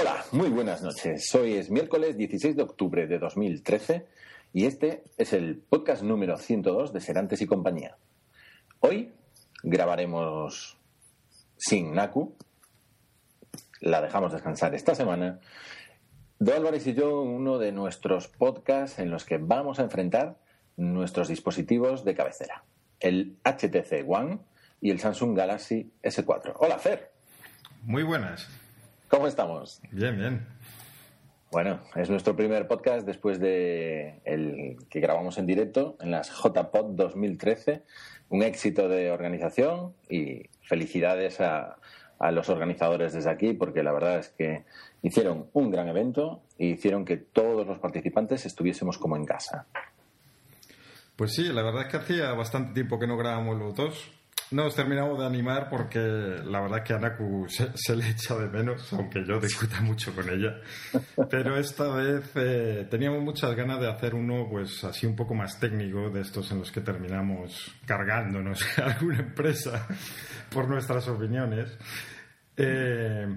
Hola, muy buenas noches. Hoy es miércoles 16 de octubre de 2013 y este es el podcast número 102 de Serantes y compañía. Hoy grabaremos sin Naku, la dejamos descansar esta semana. Do Álvarez y yo, uno de nuestros podcasts en los que vamos a enfrentar nuestros dispositivos de cabecera, el HTC One y el Samsung Galaxy S4. Hola, Fer. Muy buenas. ¿Cómo estamos? Bien, bien. Bueno, es nuestro primer podcast después de el que grabamos en directo en las JPod 2013. Un éxito de organización y felicidades a, a los organizadores desde aquí porque la verdad es que hicieron un gran evento y hicieron que todos los participantes estuviésemos como en casa. Pues sí, la verdad es que hacía bastante tiempo que no grabamos los dos. Nos terminamos de animar porque la verdad es que a Naku se, le echa de menos, aunque yo discuta mucho con ella. Pero esta vez eh, teníamos muchas ganas de hacer uno, pues así un poco más técnico, de estos en los que terminamos cargándonos a alguna empresa por nuestras opiniones. Eh,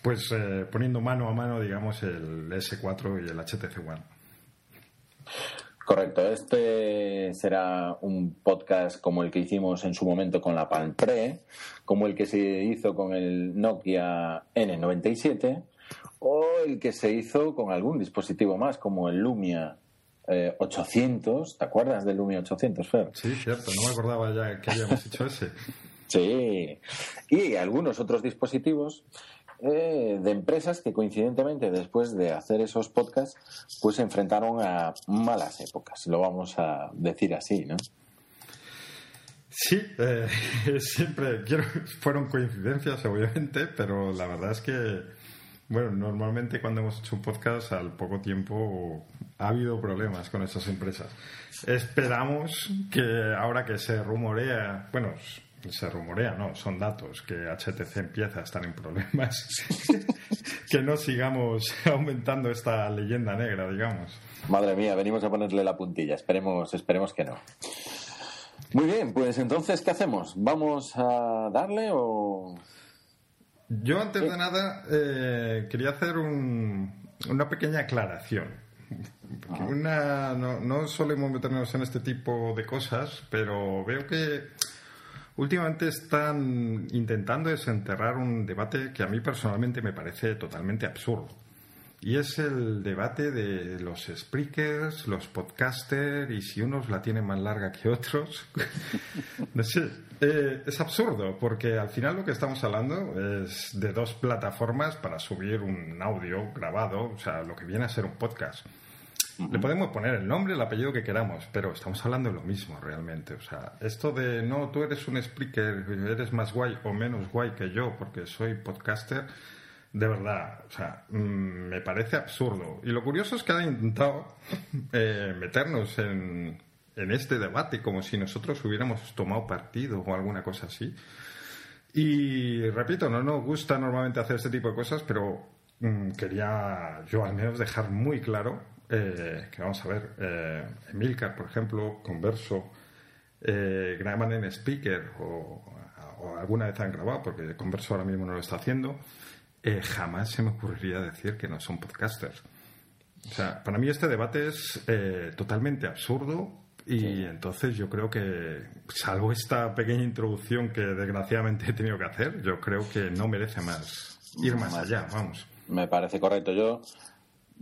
pues eh, poniendo mano a mano, digamos, el S4 y el HTC One. Correcto, este será un podcast como el que hicimos en su momento con la Palm Pre, como el que se hizo con el Nokia N97 o el que se hizo con algún dispositivo más como el Lumia 800. ¿Te acuerdas del Lumia 800, Fer? Sí, cierto, no me acordaba ya que habíamos hecho ese. Sí, y algunos otros dispositivos eh, de empresas que coincidentemente después de hacer esos podcasts pues se enfrentaron a malas épocas, lo vamos a decir así, ¿no? Sí, eh, siempre quiero, fueron coincidencias obviamente, pero la verdad es que bueno, normalmente cuando hemos hecho un podcast al poco tiempo ha habido problemas con esas empresas. Esperamos que ahora que se rumorea, bueno, se rumorea, no, son datos, que HTC empieza a estar en problemas, que no sigamos aumentando esta leyenda negra, digamos. Madre mía, venimos a ponerle la puntilla, esperemos, esperemos que no. Muy bien, pues entonces, ¿qué hacemos? ¿Vamos a darle o...? Yo antes de nada eh, quería hacer una pequeña aclaración. Una, no, no solemos meternos en este tipo de cosas, pero veo que Últimamente están intentando desenterrar un debate que a mí personalmente me parece totalmente absurdo. Y es el debate de los speakers, los podcasters, y si unos la tienen más larga que otros. no sé, eh, es absurdo, porque al final lo que estamos hablando es de dos plataformas para subir un audio grabado, o sea, lo que viene a ser un podcast. Le podemos poner el nombre, el apellido que queramos, pero estamos hablando de lo mismo realmente. O sea, esto de no, tú eres un speaker, eres más guay o menos guay que yo porque soy podcaster, de verdad, o sea, mm, me parece absurdo. Y lo curioso es que han intentado eh, meternos en, en este debate como si nosotros hubiéramos tomado partido o alguna cosa así. Y repito, no nos gusta normalmente hacer este tipo de cosas, pero mm, quería yo al menos dejar muy claro eh, que vamos a ver, eh, Emilcar, por ejemplo, Converso, eh, graban en speaker o, alguna vez han grabado, porque Converso ahora mismo no lo está haciendo, eh, jamás se me ocurriría decir que no son podcasters. O sea, para mí este debate es totalmente absurdo y entonces yo creo que, salvo esta pequeña introducción que desgraciadamente he tenido que hacer, yo creo que no merece más ir más allá, vamos. Me parece correcto. Yo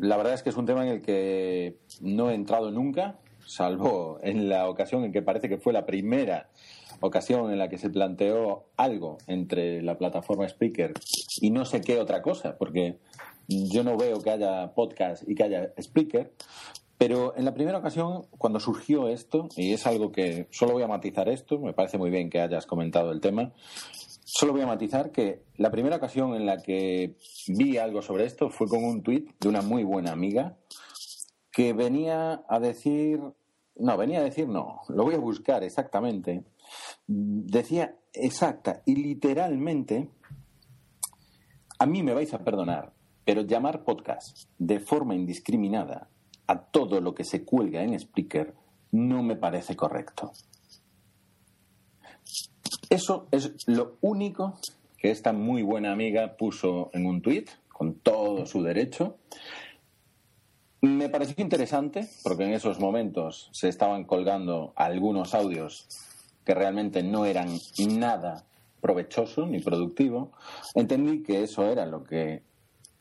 la verdad es que es un tema en el que no he entrado nunca, salvo en la ocasión en que parece que fue la primera ocasión en la que se planteó algo entre la plataforma Speaker y no sé qué otra cosa, porque yo no veo que haya podcast y que haya Speaker, pero en la primera ocasión, cuando surgió esto, y es algo que solo voy a matizar esto, me parece muy bien que hayas comentado el tema, Solo voy a matizar que la primera ocasión en la que vi algo sobre esto fue con un tuit de una muy buena amiga que venía a decir, no, venía a decir no, lo voy a buscar exactamente. Decía exacta y literalmente, a mí me vais a perdonar, pero llamar podcast de forma indiscriminada a todo lo que se cuelga en Spreaker no me parece correcto. Eso es lo único que esta muy buena amiga puso en un tuit, con todo su derecho. Me pareció interesante porque en esos momentos se estaban colgando algunos audios que realmente no eran nada provechoso ni productivo. Entendí que eso era lo que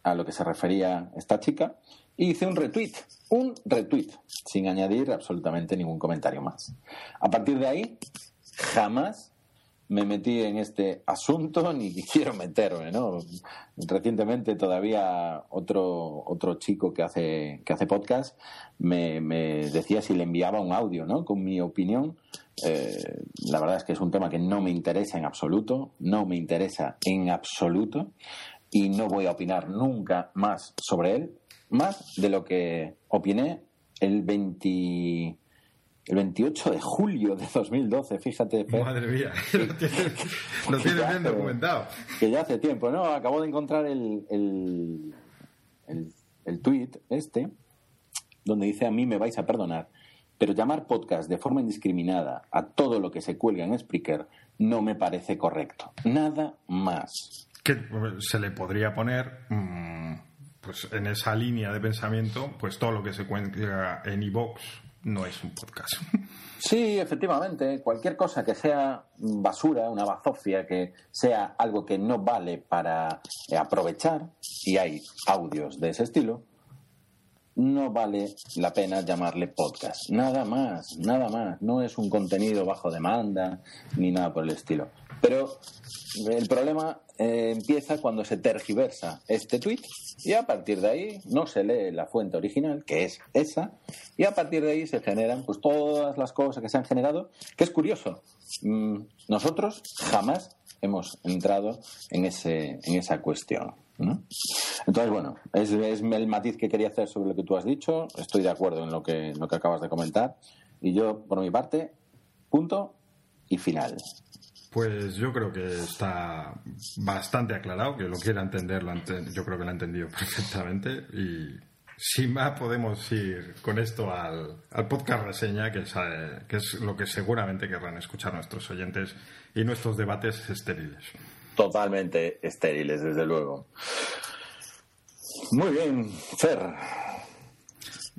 a lo que se refería esta chica y hice un retweet, un retweet, sin añadir absolutamente ningún comentario más. A partir de ahí, jamás me metí en este asunto ni quiero meterme, ¿no? Recientemente todavía otro, otro chico que hace, que hace podcast me, me decía si le enviaba un audio, ¿no? Con mi opinión. Eh, la verdad es que es un tema que no me interesa en absoluto, no me interesa en absoluto y no voy a opinar nunca más sobre él, más de lo que opiné el 20 el 28 de julio de 2012, fíjate. Madre mía, lo tienes, bien documentado. Que ya hace tiempo, ¿no? Acabo de encontrar el, el, el, el tweet este, donde dice: A mí me vais a perdonar, pero llamar podcast de forma indiscriminada a todo lo que se cuelga en Spreaker no me parece correcto. Nada más. Que se le podría poner. Mm, pues en esa línea de pensamiento, pues todo lo que se cuelga en iVoox no es un podcast. Sí, efectivamente. Cualquier cosa que sea basura, una bazofia, que sea algo que no vale para aprovechar, y hay audios de ese estilo, no vale la pena llamarle podcast. Nada más, nada más. No es un contenido bajo demanda ni nada por el estilo. Pero el problema eh, empieza cuando se tergiversa este tweet y a partir de ahí no se lee la fuente original, que es esa, y a partir de ahí se generan pues todas las cosas que se han generado, que es curioso. Mm, nosotros jamás hemos entrado en, ese, en esa cuestión. Entonces, bueno, es, es, el matiz que quería hacer sobre lo que tú has dicho. Estoy de acuerdo en lo que, en lo que acabas de comentar. Y yo, por mi parte, punto y final. Pues yo creo que está bastante aclarado, que lo quiera entender, yo creo que lo ha entendido perfectamente y sin más podemos ir con esto al, podcast reseña, que es, eh, que es lo que seguramente querrán escuchar nuestros oyentes y nuestros debates estériles. Totalmente estériles, desde luego. Muy bien, Fer.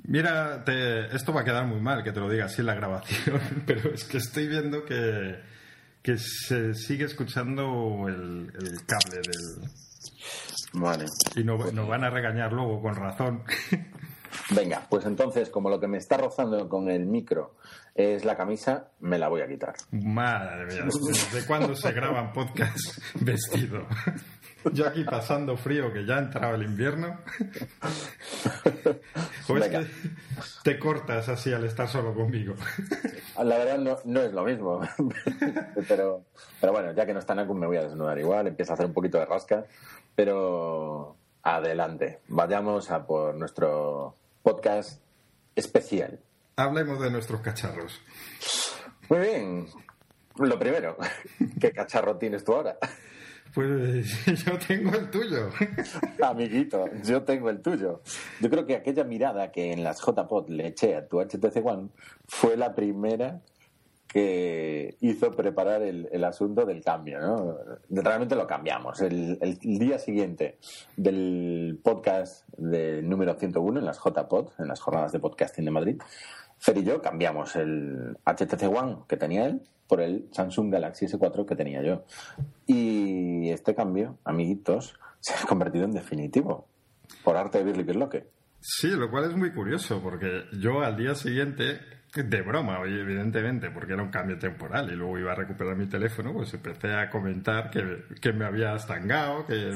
Mira, esto va a quedar muy mal que te lo diga así en la grabación, pero es que estoy viendo que que se sigue escuchando el, cable del... Vale. Y nos no van a regañar luego con razón. Venga, pues entonces, como lo que me está rozando con el micro es la camisa, me la voy a quitar. Madre mía, ¿desde cuándo se graban podcasts vestido? Yo aquí pasando frío, que ya ha entrado el invierno. ¿O es que te cortas así al estar solo conmigo? La verdad no, no es lo mismo. pero, pero bueno, ya que no está Nakun me voy a desnudar igual, empieza a hacer un poquito de rasca. Pero adelante, vayamos a por nuestro podcast especial. Hablemos de nuestros cacharros. Muy bien. Lo primero, ¿qué cacharro tienes tú ahora? Pues yo tengo el tuyo. Amiguito, yo tengo el tuyo. Yo creo que aquella mirada que en las JPod le eché a tu HTC One fue la primera que hizo preparar el, asunto del cambio. ¿no? Realmente lo cambiamos. El, día siguiente del podcast de número 101 en las JPod, en las jornadas de podcasting de Madrid, Fer y yo cambiamos el HTC One que tenía él por el Samsung Galaxy S4 que tenía yo. Y este cambio, amiguitos, se ha convertido en definitivo. Por arte de Birli Kirloque. Sí, lo cual es muy curioso, porque yo al día siguiente de broma, evidentemente, porque era un cambio temporal y luego iba a recuperar mi teléfono, pues empecé a comentar que, que me había estangado, que,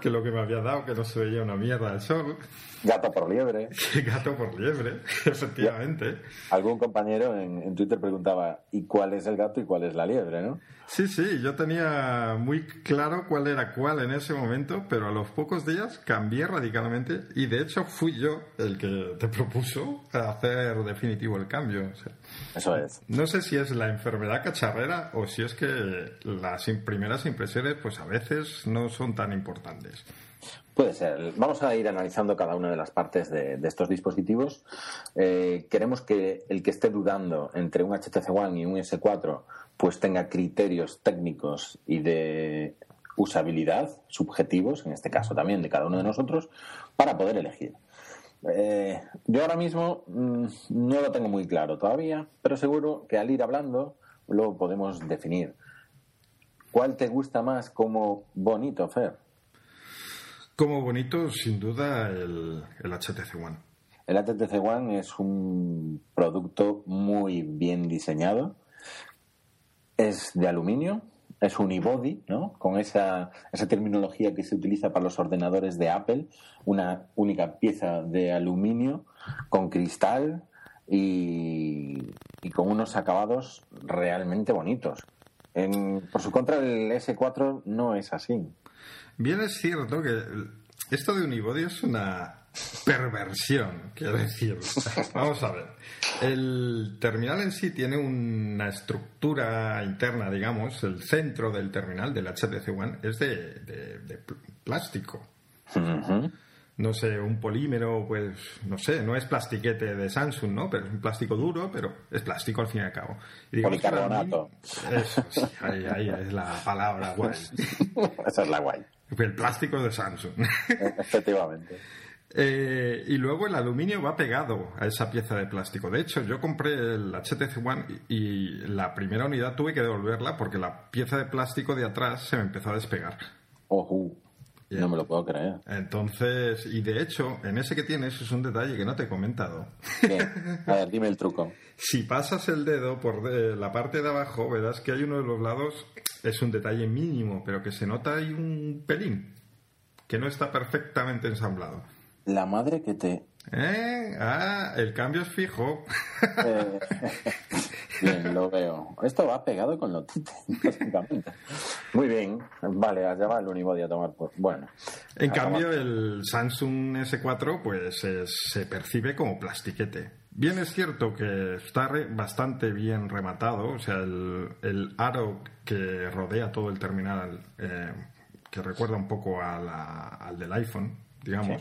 que, lo que me había dado, que no se veía una mierda de sol. Gato por liebre. Gato por liebre, efectivamente. Algún compañero en, en, Twitter preguntaba, ¿y cuál es el gato y cuál es la liebre, no? Sí, sí, yo tenía muy claro cuál era cuál en ese momento, pero a los pocos días cambié radicalmente y de hecho fui yo el que te propuso hacer definitivo el cambio. Eso es. No sé si es la enfermedad cacharrera o si es que las primeras impresiones pues a veces no son tan importantes. Puede ser. Vamos a ir analizando cada una de las partes de, estos dispositivos. Eh, queremos que el que esté dudando entre un HTC One y un S4 pues tenga criterios técnicos y de usabilidad, subjetivos, en este caso también de cada uno de nosotros, para poder elegir. Eh, yo ahora mismo mm, no lo tengo muy claro todavía, pero seguro que al ir hablando lo podemos definir. ¿Cuál te gusta más como bonito, Fer? Como bonito, sin duda, el, HTC One. El HTC One es un producto muy bien diseñado. Es de aluminio, es unibody, ¿no? Con esa, esa terminología que se utiliza para los ordenadores de Apple, una única pieza de aluminio con cristal y, y con unos acabados realmente bonitos. En, por su contra, el S4 no es así. Bien es cierto que esto de unibody es una perversión, quiero decir. Vamos a ver. El terminal en sí tiene una estructura interna, digamos, el centro del terminal del HTC One es de, plástico. No sé, un polímero, pues, no sé, no es plastiquete de Samsung, ¿no? Pero es un plástico duro, pero es plástico al fin y al cabo. Policarbonato. Eso, sí, ahí, ahí, es la palabra guay. Esa es la guay. El plástico de Samsung. Efectivamente. Eh, y luego el aluminio va pegado a esa pieza de plástico. De hecho, yo compré el HTC One y, la primera unidad tuve que devolverla porque la pieza de plástico de atrás se me empezó a despegar. Ojo. No me lo puedo creer. Entonces, y de hecho, en ese que tienes es un detalle que no te he comentado. A ver, dime el truco. si pasas el dedo por la parte de abajo, verás que hay uno de los lados, es un detalle mínimo, pero que se nota ahí un pelín, que no está perfectamente ensamblado. La madre que te... ¿Eh? Ah, el cambio es fijo. Eh, bien, lo veo. Esto va pegado con lo básicamente. Muy bien. Vale, has llamado el Unibody a tomar por... Bueno. En cambio, el Samsung S4 pues se percibe como plastiquete. Bien es cierto que está bastante bien rematado, o sea, el, aro que rodea todo el terminal, eh, que recuerda un poco al del iPhone, digamos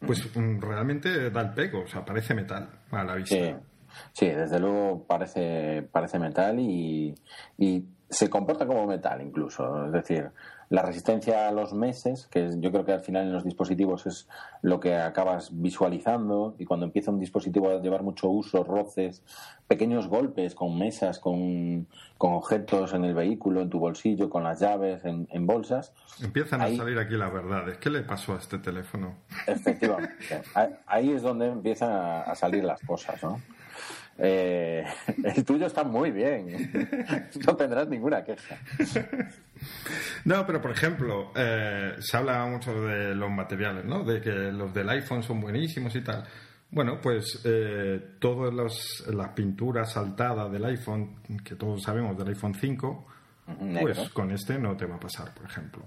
pues mm, realmente da el pego, o sea, parece metal a la vista. Sí, desde luego parece, parece metal y, y se comporta como metal incluso. Es decir, la resistencia a los meses, que yo creo que al final en los dispositivos es lo que acabas visualizando, y cuando empieza un dispositivo a llevar mucho uso, roces, pequeños golpes con mesas, con, objetos en el vehículo, en tu bolsillo, con las llaves, en, bolsas. Empiezan a salir aquí las verdades. ¿Qué le pasó a este teléfono? Efectivamente. ahí es donde empiezan a salir las cosas, ¿no? Eh, el tuyo está muy bien. No tendrás ninguna queja. No, pero por ejemplo, eh, se habla mucho de los materiales, ¿no? De que los del iPhone son buenísimos y tal. Bueno, pues eh, todas las pinturas saltadas del iPhone, que todos sabemos del iPhone 5, pues con este no te va a pasar, por ejemplo.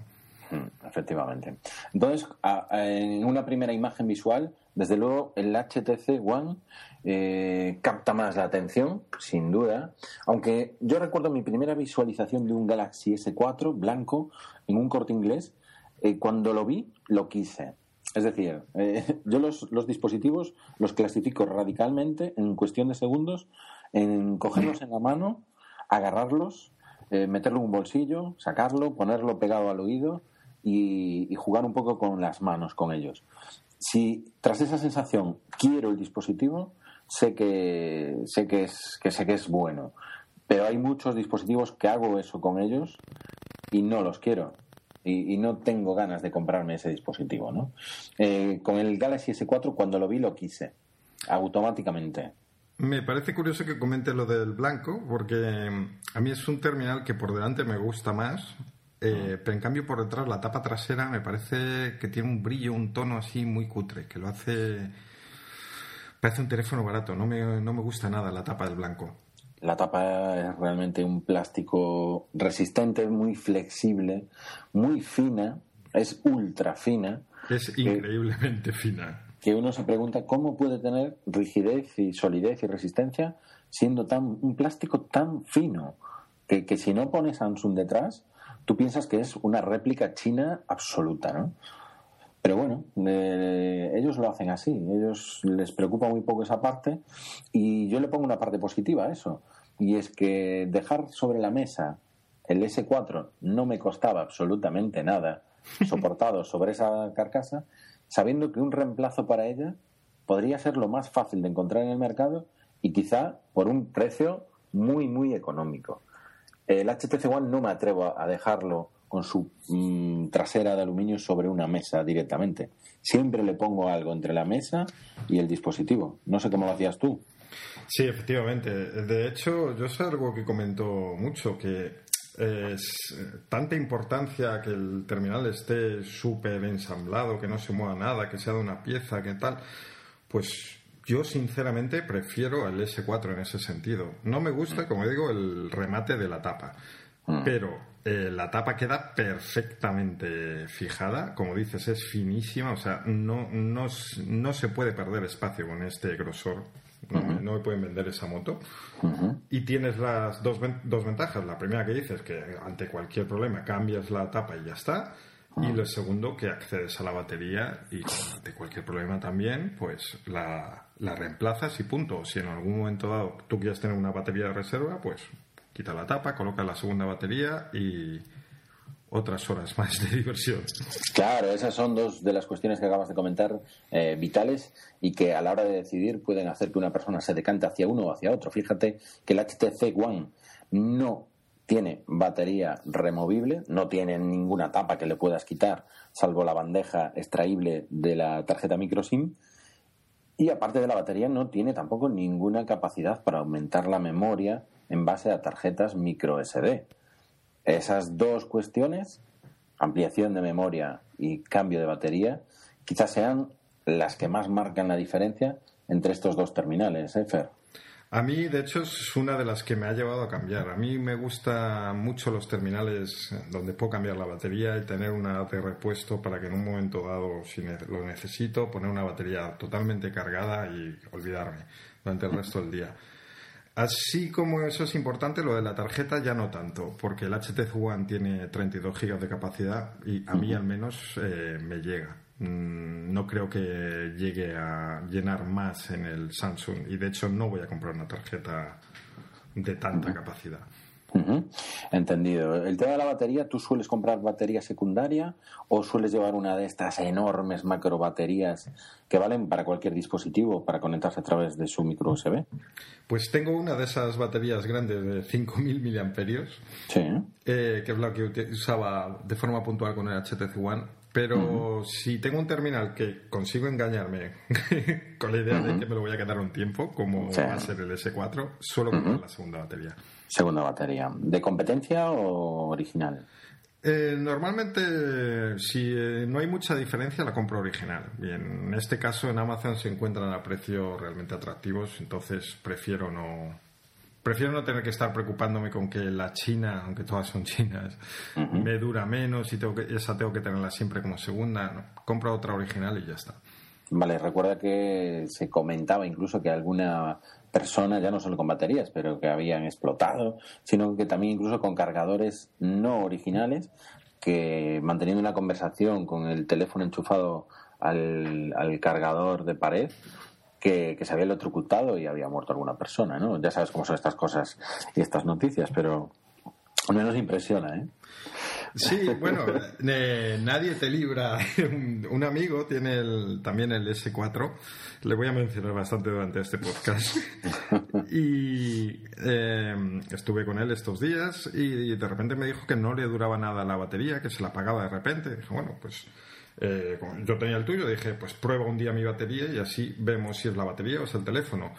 Efectivamente. Entonces, en una primera imagen visual, desde luego el HTC One eh, capta más la atención, sin duda. Aunque yo recuerdo mi primera visualización de un Galaxy S4 blanco en un corte inglés. Eh, cuando lo vi, lo quise. Es decir, eh, yo los, los, dispositivos los clasifico radicalmente en cuestión de segundos en cogerlos en la mano, agarrarlos, meterlo en un bolsillo, sacarlo, ponerlo pegado al oído y, jugar un poco con las manos con ellos. Si tras esa sensación quiero el dispositivo, sé que sé que es que sé que es bueno, pero hay muchos dispositivos que hago eso con ellos y no los quiero. Y, no tengo ganas de comprarme ese dispositivo, ¿no? Eh, con el Galaxy S4 cuando lo vi lo quise automáticamente. Me parece curioso que comente lo del blanco, porque a mí es un terminal que por delante me gusta más, eh, pero en cambio por detrás la tapa trasera me parece que tiene un brillo, un tono así muy cutre, que lo hace... Parece un teléfono barato, no me, no me gusta nada la tapa del blanco. La tapa es realmente un plástico resistente, muy flexible, muy fina, es ultra fina. Es increíblemente fina. Que uno se pregunta cómo puede tener rigidez y solidez y resistencia siendo tan un plástico tan fino que, que si no pones Samsung detrás tú piensas que es una réplica china absoluta, ¿no? Pero bueno, eh, ellos lo hacen así, ellos les preocupa muy poco esa parte y yo le pongo una parte positiva a eso, y es que dejar sobre la mesa el S4 no me costaba absolutamente nada, soportado sobre esa carcasa, sabiendo que un reemplazo para ella podría ser lo más fácil de encontrar en el mercado y quizá por un precio muy, muy económico. El HTC One no me atrevo a dejarlo con su mm, trasera de aluminio sobre una mesa directamente. Siempre le pongo algo entre la mesa y el dispositivo. No sé cómo lo hacías tú. Sí, efectivamente. De hecho, yo sé algo que comentó mucho, que es tanta importancia que el terminal esté súper ensamblado, que no se mueva nada, que sea de una pieza, que tal, pues yo sinceramente prefiero el S4 en ese sentido. No me gusta, como digo, el remate de la tapa. Mm. Pero eh, la tapa queda perfectamente fijada, como dices, es finísima, o sea, no, no, no se puede perder espacio con este grosor. No, me pueden vender esa moto. Y tienes las dos, dos ventajas. La primera que dices que ante cualquier problema cambias la tapa y ya está. Y lo segundo, que accedes a la batería y ante cualquier problema también, pues la, la reemplazas y punto. Si en algún momento dado tú quieres tener una batería de reserva, pues quita la tapa, coloca la segunda batería y otras horas más de diversión. Claro, esas son dos de las cuestiones que acabas de comentar eh, vitales y que a la hora de decidir pueden hacer que una persona se decante hacia uno o hacia otro. Fíjate que el HTC One no tiene batería removible, no tiene ninguna tapa que le puedas quitar, salvo la bandeja extraíble de la tarjeta microSIM. Y aparte de la batería, no tiene tampoco ninguna capacidad para aumentar la memoria en base a tarjetas micro SD. Esas dos cuestiones, ampliación de memoria y cambio de batería, quizás sean las que más marcan la diferencia entre estos dos terminales, ¿eh, Fer? A mí, de hecho, es una de las que me ha llevado a cambiar. A mí me gustan mucho los terminales donde puedo cambiar la batería y tener una de repuesto para que en un momento dado, si lo necesito, poner una batería totalmente cargada y olvidarme durante el resto del día. Así como eso es importante, lo de la tarjeta ya no tanto, porque el HTC One tiene 32 GB de capacidad y a mí al menos eh, me llega. Mm, no creo que llegue a llenar más en el Samsung y de hecho no voy a comprar una tarjeta de tanta capacidad. Entendido. El tema de la batería, ¿tú sueles comprar batería secundaria o sueles llevar una de estas enormes macro baterías que valen para cualquier dispositivo para conectarse a través de su micro USB? Pues tengo una de esas baterías grandes de 5.000 miliamperios, sí. Eh, que es la que usaba de forma puntual con el HTC One. Pero si tengo un terminal que consigo engañarme con la idea de que me lo voy a quedar un tiempo, como va a ser el S4, suelo comprar la segunda batería. Segunda batería. ¿De competencia o original? Eh, normalmente, si eh, no hay mucha diferencia, la compro original. Bien, en este caso, en Amazon se encuentran a precios realmente atractivos, entonces prefiero no. Prefiero no tener que estar preocupándome con que la China, aunque todas son chinas, me dura menos y tengo que, esa tengo que tenerla siempre como segunda. compro otra original y ya está. Vale, recuerda que se comentaba incluso que alguna personas, ya no solo con baterías, pero que habían explotado, sino que también incluso con cargadores no originales, que manteniendo una conversación con el teléfono enchufado al, cargador de pared, que, se había electrocutado y había muerto alguna persona, ¿no? Ya sabes cómo son estas cosas y estas noticias, pero al menos impresiona, ¿eh? Sí, bueno, nadie te libra. Un, amigo tiene también el S4, le voy a mencionar bastante durante este podcast. Y em, estuve con él estos días y de repente me dijo que no le duraba nada la batería, que se la apagaba de repente. Dije, bueno, pues eh, yo tenía el tuyo, dije, pues prueba un día mi batería y así vemos si es la batería o es el teléfono.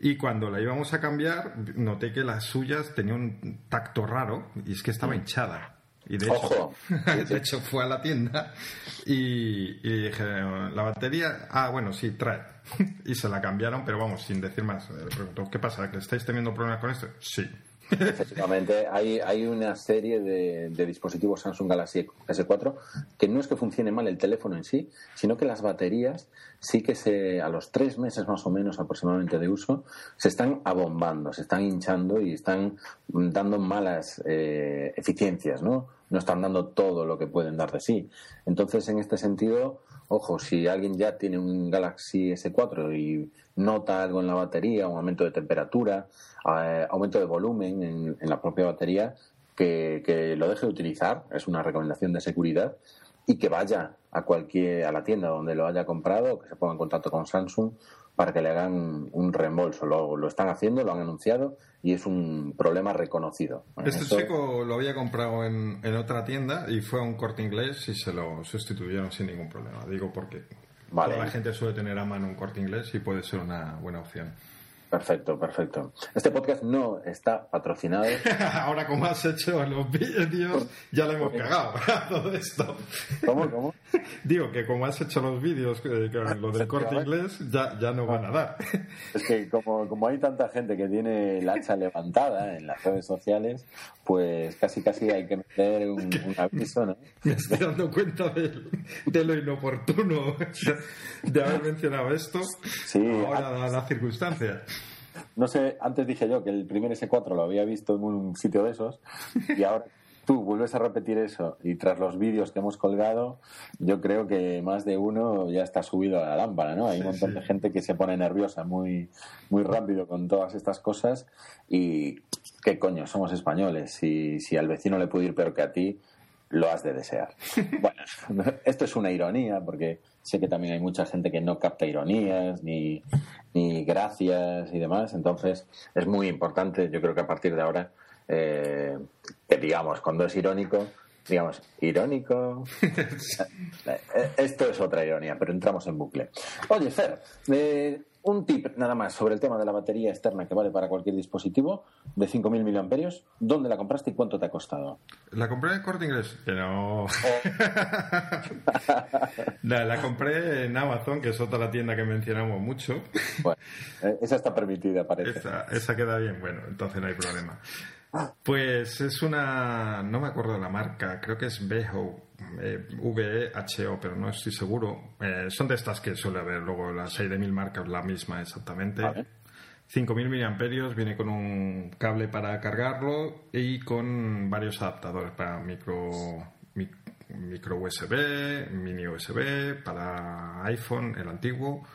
Y cuando la íbamos a cambiar, noté que las suyas tenían un tacto raro y es que estaba mm. hinchada. Y de hecho, de hecho fue a la tienda y, dije, la batería, ah, bueno, sí, trae. y se la cambiaron, pero vamos, sin decir más. Preguntó, ¿qué pasa? ¿Que estáis teniendo problemas con esto? Sí. Efectivamente, hay, hay una serie de, dispositivos Samsung Galaxy S4 que no es que funcione mal el teléfono en sí, sino que las baterías sí que se, a los tres meses más o menos aproximadamente de uso se están abombando, se están hinchando y están dando malas eh, eficiencias, ¿no? No están dando todo lo que pueden dar de sí. Entonces, en este sentido, ojo, si alguien ya tiene un Galaxy S4 y nota algo en la batería, un aumento de temperatura, eh, aumento de volumen en, la propia batería, que, que lo deje de utilizar, es una recomendación de seguridad, y que vaya a cualquier a la tienda donde lo haya comprado, que se ponga en contacto con Samsung para que le hagan un reembolso. Lo, lo están haciendo, lo han anunciado y es un problema reconocido. Este chico lo había comprado en, en, otra tienda y fue a un corte inglés y se lo sustituyeron sin ningún problema. Digo porque toda la gente suele tener a mano un corte inglés y puede ser una buena opción. Perfecto, perfecto. Este podcast no está patrocinado. Ahora, como has hecho los vídeos, ya le hemos cagado todo esto. ¿Cómo, cómo? Digo que como has hecho los vídeos, eh, lo del corte inglés, ya, ya no van a dar. Es que como, como hay tanta gente que tiene el hacha levantada en las redes sociales, pues casi casi hay que meter un, aviso, ¿no? Me estoy dando cuenta de, de lo inoportuno de haber mencionado esto. Sí. Ahora, las circunstancias. No sé, antes dije yo que el primer S4 lo había visto en un sitio de esos y ahora tú vuelves a repetir eso y tras los vídeos que hemos colgado, yo creo que más de uno ya está subido a la lámpara, ¿no? Hay un montón de gente que se pone nerviosa muy, muy rápido con todas estas cosas y qué coño, somos españoles. Si, si al vecino le puede ir peor que a ti, lo has de desear. Bueno, esto es una ironía porque sé que también hay mucha gente que no capta ironías ni, ni gracias y demás. Entonces es muy importante, yo creo que a partir de ahora, eh, que digamos, cuando es irónico, digamos, irónico. Eh, esto es otra ironía, pero entramos en bucle. Oye, Fer, eh, un tip nada más sobre el tema de la batería externa que vale para cualquier dispositivo de 5.000 miliamperios. ¿Dónde la compraste y cuánto te ha costado? La compré en Corte Inglés. no. La compré en Amazon, que es otra tienda que mencionamos mucho. Bueno, eh, esa está permitida, parece. Esa, esa queda bien, bueno, entonces no hay problema. Pues es una, no me acuerdo de la marca, creo que es Beho, eh, VEHO, pero no estoy seguro. Eh, son de estas que suele haber luego las hay de mil marcas, la misma exactamente. 5.000 miliamperios, viene con un cable para cargarlo y con varios adaptadores para micro, micro USB, mini USB, para iPhone, el antiguo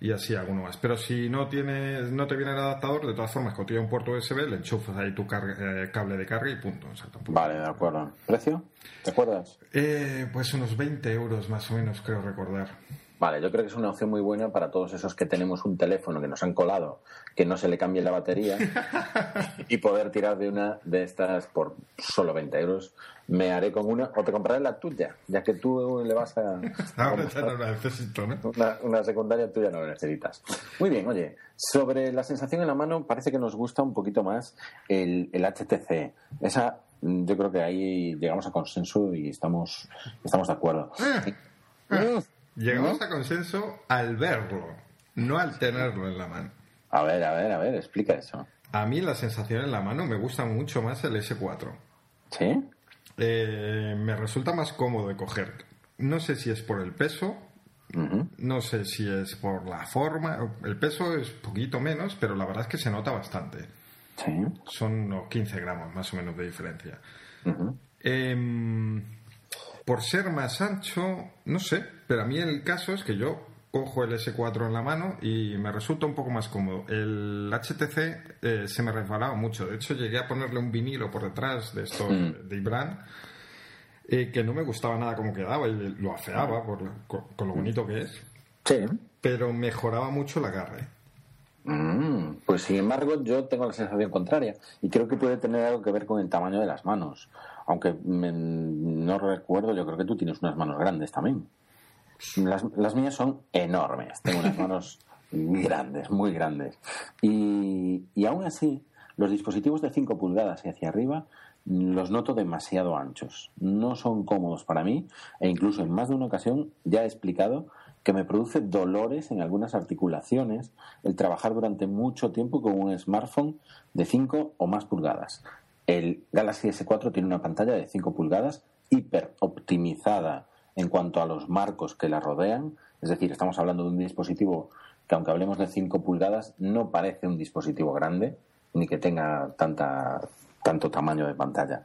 y así alguno más. Pero si no tienes, no te viene el adaptador, de todas formas, cuando tienes un puerto USB, le enchufas ahí tu eh, cable de carga y punto. vale, de acuerdo. ¿Precio? ¿Te acuerdas? Eh, pues unos 20 euros más o menos, creo recordar. Vale, yo creo que es una opción muy buena para todos esos que tenemos un teléfono que nos han colado, que no se le cambie la batería y poder tirar de una de estas por solo 20 euros. Me haré con una o te compraré la tuya, ya que tú le vas a... Ya no la necesito, ¿no? Una, una secundaria tuya no la necesitas. Muy bien, oye, sobre la sensación en la mano parece que nos gusta un poquito más el, el HTC. Esa, yo creo que ahí llegamos a consenso y estamos, estamos de acuerdo. Llegamos a consenso al verlo, no al tenerlo en la mano. A ver, a ver, a ver, explica eso. A mí la sensación en la mano me gusta mucho más el S4. ¿Sí? Eh, me resulta más cómodo de coger. No sé si es por el peso, no sé si es por la forma. El peso es poquito menos, pero la verdad es que se nota bastante. Sí. Son unos 15 gramos más o menos de diferencia por ser más ancho, no sé, pero a mí el caso es que yo cojo el S4 en la mano y me resulta un poco más cómodo. El HTC eh, se me resbalaba mucho. De hecho, llegué a ponerle un vinilo por detrás de esto mm. de Ibran, eh, que no me gustaba nada como quedaba y lo afeaba por con, lo bonito que es. Sí. Pero mejoraba mucho el agarre. Mm, pues sin embargo, yo tengo la sensación contraria y creo que puede tener algo que ver con el tamaño de las manos aunque no recuerdo, yo creo que tú tienes unas manos grandes también. Las, mías son enormes, tengo unas manos grandes, muy grandes. Y, y aún así, los dispositivos de 5 pulgadas y hacia arriba los noto demasiado anchos. No son cómodos para mí e incluso en más de una ocasión ya he explicado que me produce dolores en algunas articulaciones el trabajar durante mucho tiempo con un smartphone de 5 o más pulgadas. El Galaxy S4 tiene una pantalla de 5 pulgadas hiper optimizada en cuanto a los marcos que la rodean. Es decir, estamos hablando de un dispositivo que, aunque hablemos de 5 pulgadas, no parece un dispositivo grande ni que tenga tanta, tanto tamaño de pantalla.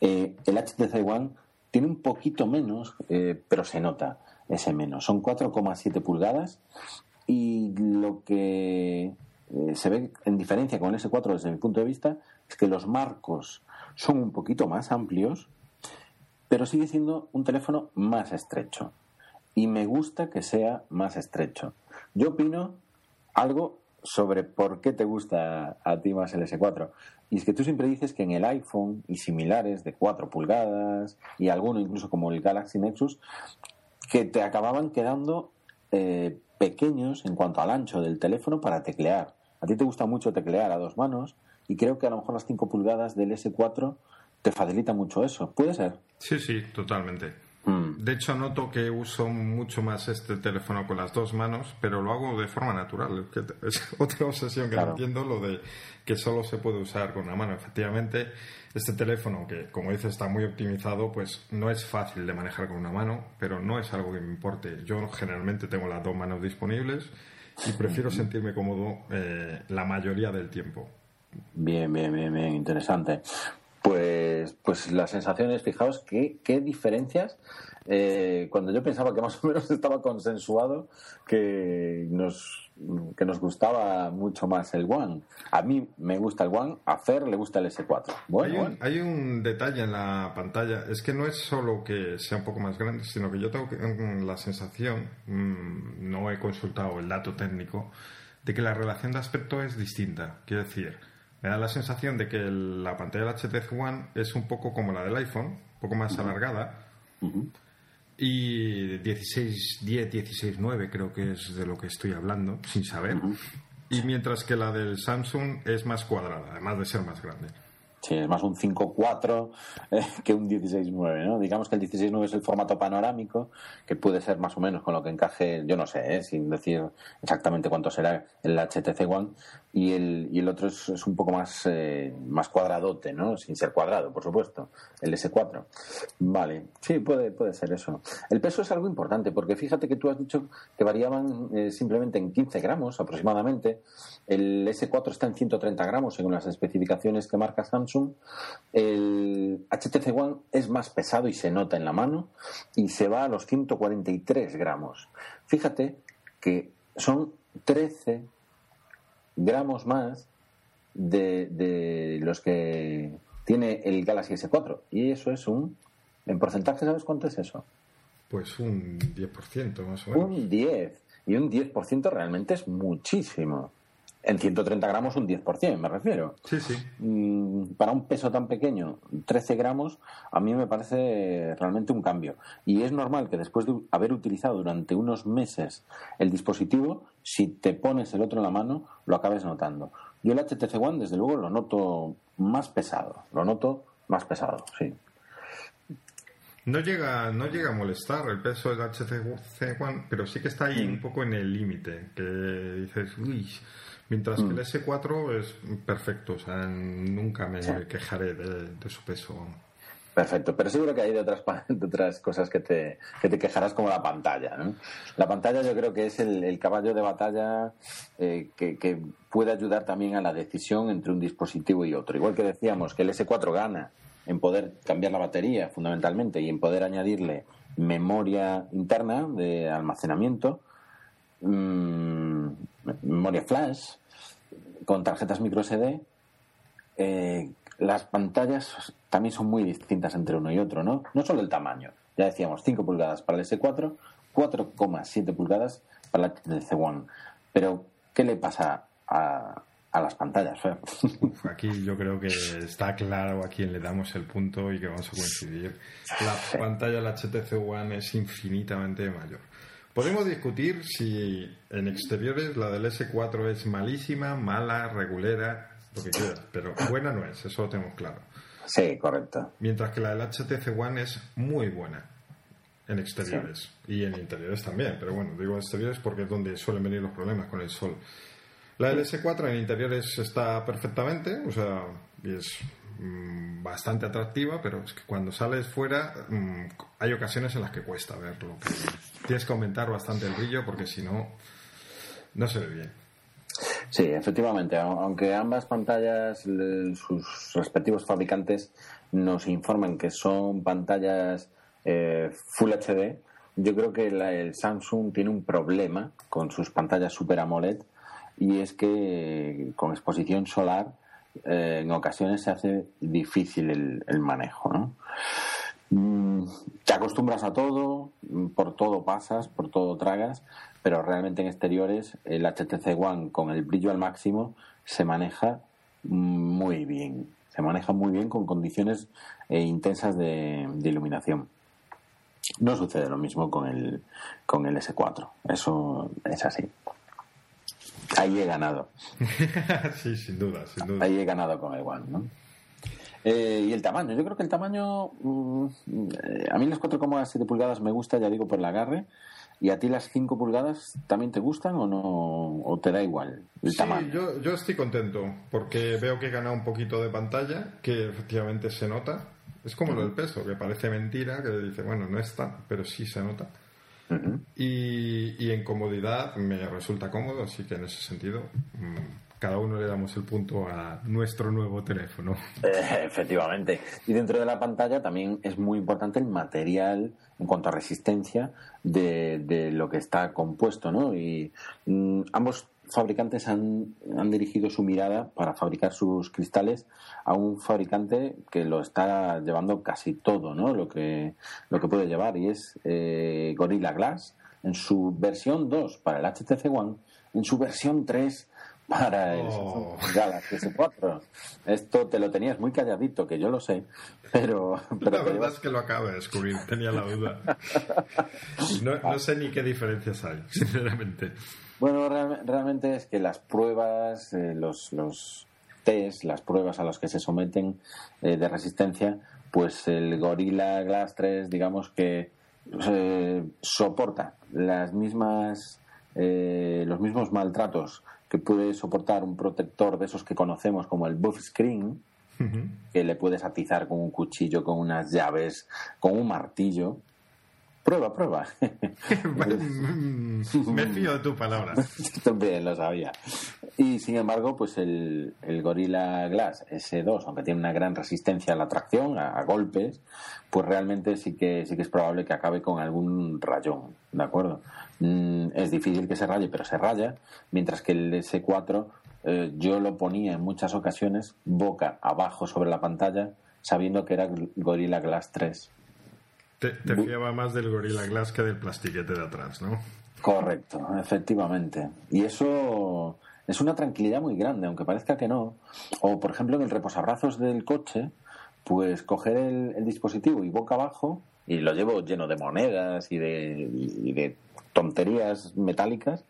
Eh, el HTC One tiene un poquito menos, eh, pero se nota ese menos. Son 4,7 pulgadas y lo que eh, se ve en diferencia con el S4 desde mi punto de vista es que los marcos son un poquito más amplios, pero sigue siendo un teléfono más estrecho. Y me gusta que sea más estrecho. Yo opino algo sobre por qué te gusta a ti más el S4. Y es que tú siempre dices que en el iPhone y similares de 4 pulgadas y alguno incluso como el Galaxy Nexus, que te acababan quedando eh, pequeños en cuanto al ancho del teléfono para teclear. A ti te gusta mucho teclear a dos manos y creo que a lo mejor las 5 pulgadas del S4 te facilita mucho eso. ¿Puede ser? Sí, sí, totalmente. Mm. De hecho, noto que uso mucho más este teléfono con las dos manos, pero lo hago de forma natural. Es otra obsesión que no entiendo, lo de que solo se puede usar con una mano. Efectivamente, este teléfono, que como dices está muy optimizado, pues no es fácil de manejar con una mano, pero no es algo que me importe. Yo generalmente tengo las dos manos disponibles y prefiero sentirme cómodo eh, la mayoría del tiempo. Bien, bien, bien, bien, interesante. Pues, pues las sensaciones, fijaos qué, qué diferencias. Eh, cuando yo pensaba que más o menos estaba consensuado que nos, que nos gustaba mucho más el One. A mí me gusta el One, a Fer le gusta el S4. Bueno, hay, un, hay un detalle en la pantalla, es que no es solo que sea un poco más grande, sino que yo tengo la sensación, mm, no he consultado el dato técnico, de que la relación de aspecto es distinta. Quiero decir, me da la sensación de que la pantalla del HTC One es un poco como la del iPhone, un poco más alargada. Y 16, 10, 16, 9 creo que es de lo que estoy hablando, sin saber. Y mientras que la del Samsung es más cuadrada, además de ser más grande. Sí, es más un 5.4 eh, que un 16.9, ¿no? Digamos que el 16.9 es el formato panorámico, que puede ser más o menos con lo que encaje, yo no sé, ¿eh? sin decir exactamente cuánto será el HTC One, y el, y el otro es, un poco más, eh, más cuadradote, ¿no? Sin ser cuadrado, por supuesto, el S4. Vale, sí, puede, puede ser eso. El peso es algo importante, porque fíjate que tú has dicho que variaban simplemente en 15 gramos aproximadamente. El S4 está en 130 gramos según las especificaciones que marca Samsung el HTC One es más pesado y se nota en la mano y se va a los 143 gramos. Fíjate que son 13 gramos más de, los que tiene el Galaxy S4 y eso es un... En porcentaje, ¿sabes cuánto es eso? Pues un 10% más o menos. Un 10. Y un 10% realmente es muchísimo. En 130 gramos un 10%, me refiero. Sí, sí. Mm, para un peso tan pequeño, 13 gramos, a mí me parece realmente un cambio. Y es normal que después de haber utilizado durante unos meses el dispositivo, si te pones el otro en la mano, lo acabes notando. Yo el HTC One, desde luego, lo noto más pesado. Lo noto más pesado, sí. No llega, no llega a molestar el peso del HTC One, pero sí que está ahí un poco en el límite, que dices, uy, Mientras que el mm. S4 es perfecto, o sea, nunca me quejaré de, su peso. Perfecto, pero seguro que hay de otras, otras cosas que te, que te quejarás como la pantalla. ¿no? La pantalla yo creo que es el, caballo de batalla eh, que, puede ayudar también a la decisión entre un dispositivo y otro. Igual que decíamos que el S4 gana en poder cambiar la batería fundamentalmente y en poder añadirle memoria interna de almacenamiento, mmm, memoria flash, con tarjetas micro SD, eh, las pantallas también son muy distintas entre uno y otro, ¿no? No solo el tamaño. Ya decíamos, 5 pulgadas para el S4, 4,7 pulgadas para el HTC One. Pero, ¿qué le pasa a, las pantallas, aquí yo creo que está claro a quién le damos el punto y que vamos a coincidir. La pantalla del HTC One es infinitamente mayor. Podemos discutir si en exteriores la del S4 es malísima, mala, regulera, lo que quieras, pero buena no es, eso lo tenemos claro. Sí, correcto. Mientras que la del HTC One es muy buena en exteriores y en interiores también, pero bueno, digo exteriores porque es donde suelen venir los problemas con el sol. La del S4 en interiores está perfectamente, o sea, y es Mm, bastante atractiva, pero es que cuando sales fuera mm, hay ocasiones en las que cuesta verlo. tienes que aumentar bastante el brillo porque si no, no se ve bien. Sí, efectivamente, aunque ambas pantallas, sus respectivos fabricantes nos informan que son pantallas eh, Full HD, yo creo que el Samsung tiene un problema con sus pantallas Super AMOLED y es que con exposición solar eh, en ocasiones se hace difícil el, manejo, ¿no? Mm, te acostumbras a todo, mm, por todo pasas, por todo tragas, pero realmente en exteriores el HTC One con el brillo al máximo se maneja muy bien. Se maneja muy bien con condiciones eh, intensas de, iluminación. No sucede lo mismo con el, con el S4. Eso es así. Ahí he ganado. sí, sin duda, sin duda. Ahí he ganado con el One, ¿no? Eh, y el tamaño, yo creo que el tamaño, mm, a mí las 4,7 pulgadas me gusta, ya digo, por el agarre. ¿Y a ti las 5 pulgadas también te gustan o no? ¿O te da igual el sí, tamaño? Yo, yo estoy contento porque veo que he ganado un poquito de pantalla, que efectivamente se nota. Es como lo del peso, que parece mentira, que dice, bueno, no está, pero sí se nota. Y, y, en comodidad me resulta cómodo, así que en ese sentido mm, cada uno le damos el punto a nuestro nuevo teléfono. Eh, efectivamente. Y dentro de la pantalla también es muy importante el material en cuanto a resistencia de, lo que está compuesto, ¿no? Y mm, ambos fabricantes han, han, dirigido su mirada para fabricar sus cristales a un fabricante que lo está llevando casi todo, ¿no? Lo que, lo que puede llevar y es eh, Gorilla Glass en su versión 2 para el HTC One, en su versión 3 para el oh. Galaxy S4. Esto te lo tenías muy calladito, que yo lo sé, pero... pero la verdad es que lo acabo de descubrir, tenía la duda. No, sé ni qué diferencias hay, sinceramente. Bueno, realmente es que las pruebas, eh, los, los test, las pruebas a las que se someten eh, de resistencia, pues el Gorilla Glass 3, digamos que eh, soporta las mismas los mismos maltratos que puede soportar un protector de esos que conocemos como el buff screen, que le puedes atizar con un cuchillo, con unas llaves, con un martillo. Prueba, prueba. Me fío de tu palabra. También lo sabía. Y sin embargo, pues el, el Gorilla Glass S2, aunque tiene una gran resistencia a la tracción, a, golpes, pues realmente sí que, sí que es probable que acabe con algún rayón, ¿de acuerdo? Mm, es difícil que se raye, pero se raya, mientras que el S4 eh, yo lo ponía en muchas ocasiones boca abajo sobre la pantalla, sabiendo que era Gorilla Glass 3. Te, te fiaba más del Gorilla Glass que del plastiquete de atrás, ¿no? Correcto, efectivamente. Y eso es una tranquilidad muy grande, aunque parezca que no. O, por ejemplo, en el reposabrazos del coche, pues coger el, dispositivo y boca abajo, y lo llevo lleno de monedas y de, y de tonterías metálicas,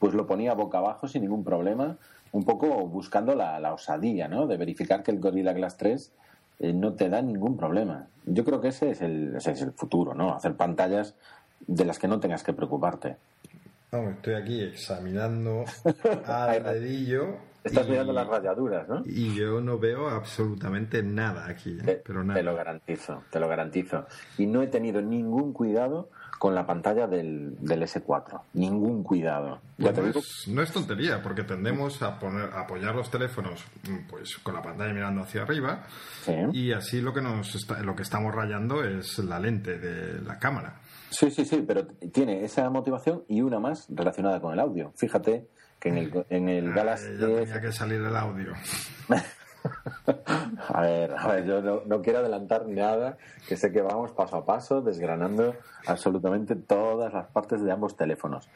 pues lo ponía boca abajo sin ningún problema, un poco buscando la, osadía, ¿no? De verificar que el Gorilla Glass 3 eh, no te da ningún problema. Yo creo que ese es, el, ese es el futuro, ¿no? Hacer pantallas de las que no tengas que preocuparte. No, estoy aquí examinando al dedillo. Estás mirando las rayaduras, ¿no? Y yo no veo absolutamente nada aquí, ¿eh? pero nada. Te lo garantizo, te lo garantizo. Y no he tenido ningún cuidado con la pantalla del, del S4. Ningún cuidado. Pues no, es, no, es, tontería, porque tendemos a, poner, a apoyar los teléfonos mm, pues con la pantalla mirando hacia arriba y así lo que, nos está, lo que estamos rayando es la lente de la cámara. Sí, sí, sí, pero tiene esa motivación y una más relacionada con el audio. Fíjate que en el, en el Galaxy... Ya tenía que salir el audio. A ver, a ver, yo no, quiero adelantar nada, que sé que vamos paso a paso desgranando absolutamente todas las partes de ambos teléfonos.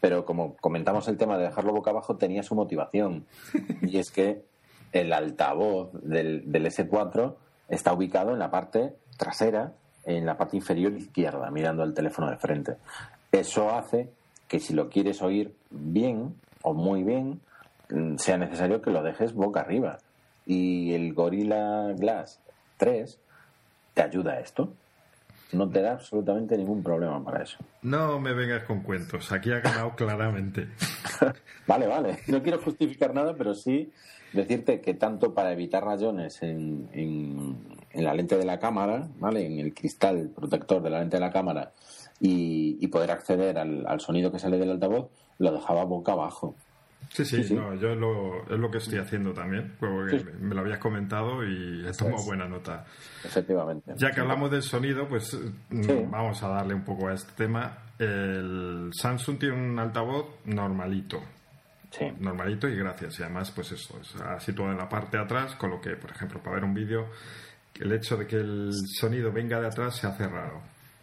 Pero como comentamos el tema de dejarlo boca abajo, tenía su motivación. Y es que el altavoz del, del S4 está ubicado en la parte trasera, en la parte inferior izquierda, mirando el teléfono de frente. Eso hace que si lo quieres oír bien o muy bien, sea necesario que lo dejes boca arriba y el Gorilla Glass 3 te ayuda a esto. No te da absolutamente ningún problema para eso. No me vengas con cuentos, aquí ha ganado claramente. vale, vale. No quiero justificar nada, pero sí decirte que tanto para evitar rayones en, en, la lente de la cámara, ¿vale? En el cristal protector de la lente de la cámara y, poder acceder al, al, sonido que sale del altavoz, lo dejaba boca abajo. Sí, sí, No, yo lo, es lo que estoy haciendo también, porque me lo habías comentado y he tomado buena nota. Efectivamente. Ya que hablamos del sonido, pues mm, vamos a darle un poco a este tema. El Samsung tiene un altavoz normalito. normalito y gracias. Y además, pues eso, es situado en la parte de atrás, con lo que, por ejemplo, para ver un vídeo, el hecho de que el sonido venga de atrás se hace raro.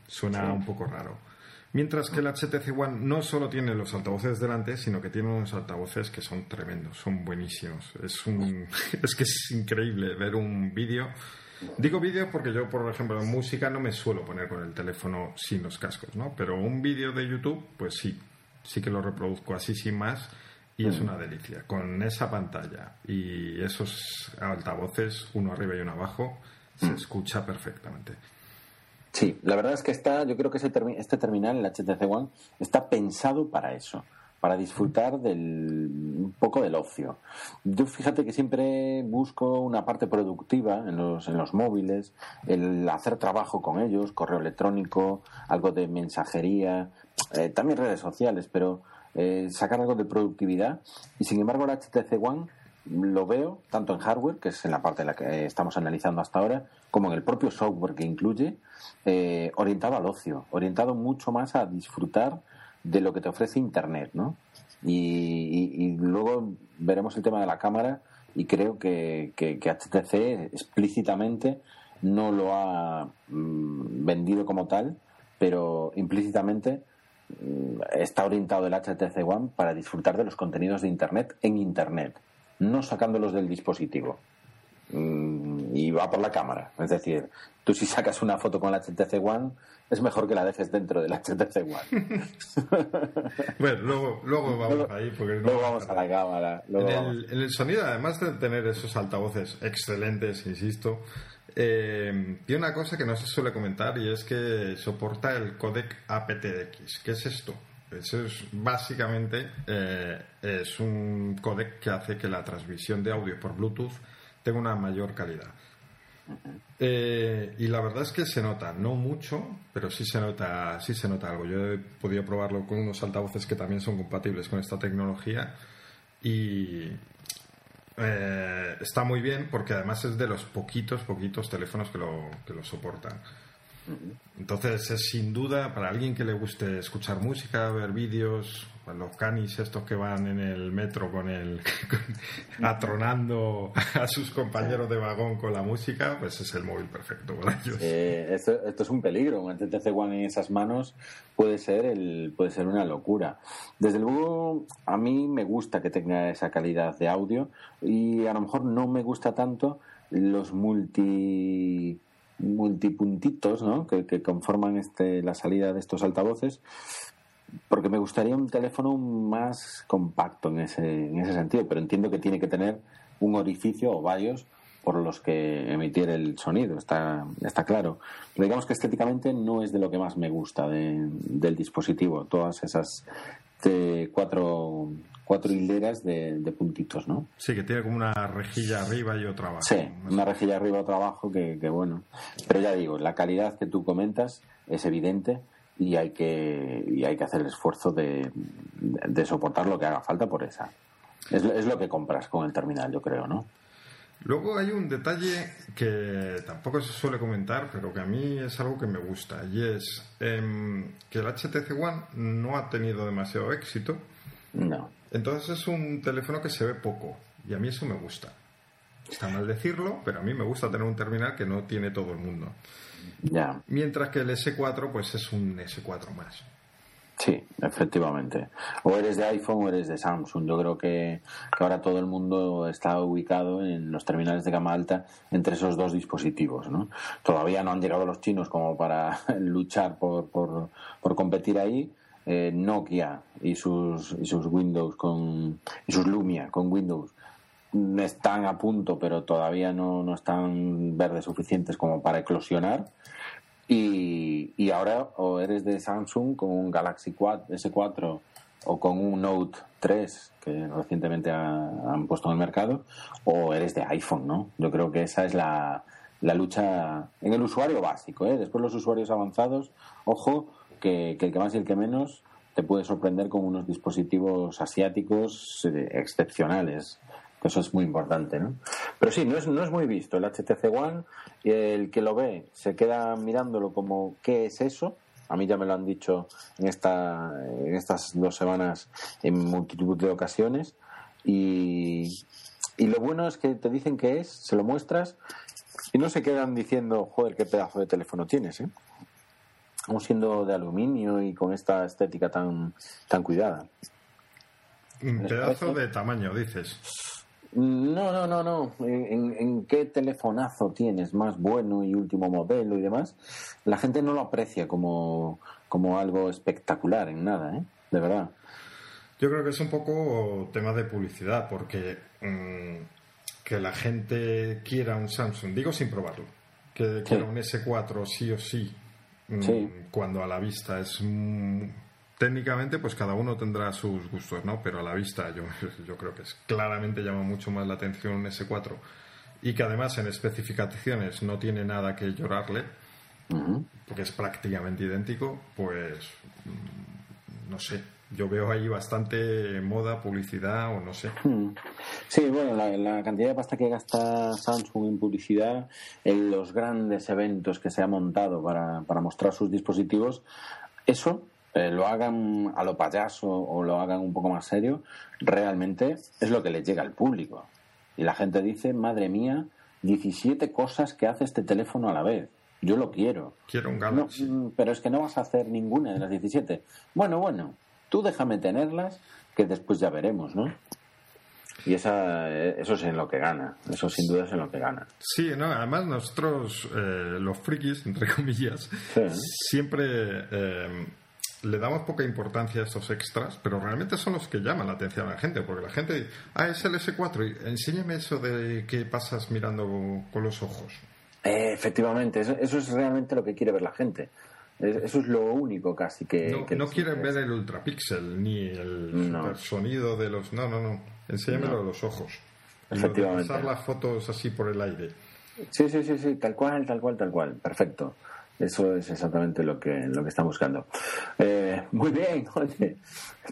Suena un poco raro. Mientras que el HTC One no solo tiene los altavoces delante, sino que tiene unos altavoces que son tremendos, son buenísimos. Es, un, es que es increíble ver un vídeo. Digo vídeo porque yo, por ejemplo, en música no me suelo poner con el teléfono sin los cascos, ¿no? Pero un vídeo de YouTube, pues sí, sí que lo reproduzco así sin más y es mm. una delicia. Con esa pantalla y esos altavoces, uno arriba y uno abajo, se mm. escucha perfectamente. Sí, la verdad es que está, yo creo que este terminal, el HTC One, está pensado para eso, para disfrutar del, un poco del ocio. Yo fíjate que siempre busco una parte productiva en los, en los móviles, el hacer trabajo con ellos, correo electrónico, algo de mensajería, eh, también redes sociales, pero eh, sacar algo de productividad. Y sin embargo, el HTC One lo veo tanto en hardware, que es en la parte en la que estamos analizando hasta ahora, como en el propio software que incluye, eh, orientado al ocio, orientado mucho más a disfrutar de lo que te ofrece Internet, ¿no? Y, luego veremos el tema de la cámara y creo que, que, HTC explícitamente no lo ha mm, vendido como tal, pero implícitamente mm, está orientado el HTC One para disfrutar de los contenidos de Internet en Internet no sacándolos del dispositivo. Mm, y va por la cámara. Es decir, tú si sacas una foto con la HTC One, es mejor que la dejes dentro del HTC One. bueno, luego, vamos ahí. Porque luego vamos a la cámara. En el, sonido, además de tener esos altavoces excelentes, insisto, eh, tiene una cosa que no se suele comentar y es que soporta el codec aptX. ¿Qué es esto? Eso es básicamente eh, es un codec que hace que la transmisión de audio por Bluetooth tenga una mayor calidad. Eh, y la verdad es que se nota, no mucho, pero sí se nota, sí se nota algo. Yo he podido probarlo con unos altavoces que también son compatibles con esta tecnología y eh, está muy bien porque además es de los poquitos, poquitos teléfonos que lo, que lo soportan. Entonces es sin duda para alguien que le guste escuchar música, ver vídeos, los canis estos que van en el metro con el atronando a sus compañeros de vagón con la música, pues es el móvil perfecto para ellos. Eh, esto, es un peligro, un HTC One en esas manos puede ser el, puede ser una locura. Desde luego a mí me gusta que tenga esa calidad de audio y a lo mejor no me gusta tanto los multi multipuntitos ¿no? que, conforman este, la salida de estos altavoces, porque me gustaría un teléfono más compacto en ese, en ese sentido, pero entiendo que tiene que tener un orificio o varios por los que emitir el sonido, está, está claro. Pero digamos que estéticamente no es de lo que más me gusta del dispositivo, todas esas eh, cuatro cuatro hileras de, puntitos, ¿no? Sí, que tiene como una rejilla arriba y otra abajo. Sí, una rejilla arriba y otra abajo, que, bueno. Pero ya digo, la calidad que tú comentas es evidente y hay que, y hay que hacer el esfuerzo de, soportar lo que haga falta por esa. Es, es lo que compras con el terminal, yo creo, ¿no? Luego hay un detalle que tampoco se suele comentar, pero que a mí es algo que me gusta, y es em, que el HTC One no ha tenido demasiado éxito. No. Entonces es un teléfono que se ve poco y a mí eso me gusta. Está mal decirlo, pero a mí me gusta tener un terminal que no tiene todo el mundo. Ya. Mientras que el S4 pues es un S4 más. Sí, efectivamente. O eres de iPhone o eres de Samsung. Yo creo que, ahora todo el mundo está ubicado en los terminales de gama alta entre esos dos dispositivos. ¿no? Todavía no han llegado los chinos como para luchar por, por, por competir ahí, eh, Nokia y sus, y sus Windows con y sus Lumia con Windows están a punto pero todavía no, no están verdes suficientes como para eclosionar y, y, ahora o eres de Samsung con un Galaxy 4, S4 o con un Note 3 que recientemente han puesto en el mercado o eres de iPhone, ¿no? Yo creo que esa es la, la lucha en el usuario básico, ¿eh? Después los usuarios avanzados, ojo, que, el que más y el que menos te puede sorprender con unos dispositivos asiáticos eh, excepcionales. Eso es muy importante, ¿no? Pero sí, no es, no es muy visto el HTC One. Y el que lo ve se queda mirándolo como, ¿qué es eso? A mí ya me lo han dicho en, esta, en estas dos semanas en multitud de ocasiones. Y, y lo bueno es que te dicen que es, se lo muestras y no se quedan diciendo, joder, qué pedazo de teléfono tienes, ¿eh? Aún siendo de aluminio y con esta estética tan, tan cuidada. Un pedazo de tamaño, dices. No, no, no, no. ¿En, ¿En, qué telefonazo tienes más bueno y último modelo y demás? La gente no lo aprecia como, como algo espectacular en nada, ¿eh? De verdad. Yo creo que es un poco tema de publicidad, porque mmm, que la gente quiera un Samsung, digo sin probarlo, que quiera un S4 sí o sí, mmm, Sí. cuando a la vista es mm, técnicamente pues cada uno tendrá sus gustos, ¿no? Pero a la vista yo, yo creo que es claramente llama mucho más la atención un S4 y que además en especificaciones no tiene nada que llorarle, porque es prácticamente idéntico, pues mm, no sé, yo veo ahí bastante moda, publicidad o no sé. Mm. Sí, bueno, la, la cantidad de pasta que gasta Samsung en publicidad, en los grandes eventos que se ha montado para, para mostrar sus dispositivos, eso, eh, lo hagan a lo payaso o lo hagan un poco más serio, realmente es lo que les llega al público. Y la gente dice, madre mía, 17 cosas que hace este teléfono a la vez. Yo lo quiero. Quiero un Galaxy. mm, pero es que no vas a hacer ninguna de las 17. Bueno, bueno, tú déjame tenerlas, que después ya veremos, ¿no? Y esa, eh, eso es en lo que gana. Eso sin duda es en lo que gana. Sí, no, además nosotros, eh, los frikis, entre comillas, Sí. siempre eh, le damos poca importancia a estos extras, pero realmente son los que llaman la atención a la gente, porque la gente dice, ah, es el S4, y enséñame eso de que pasas mirando con los ojos. Eh, efectivamente, eso, eso es realmente lo que quiere ver la gente. Es- Eso es lo único casi que... No, que no quieren interesa. ver el ultrapíxel ni el No. sonido de los. No, no, no. Enséñamelo de los ojos. Y Efectivamente. pasar las fotos así por el aire. Sí, sí, sí, sí, tal cual, tal cual, tal cual. Perfecto. Eso es exactamente lo que, lo que están buscando. Eh, muy bien, oye.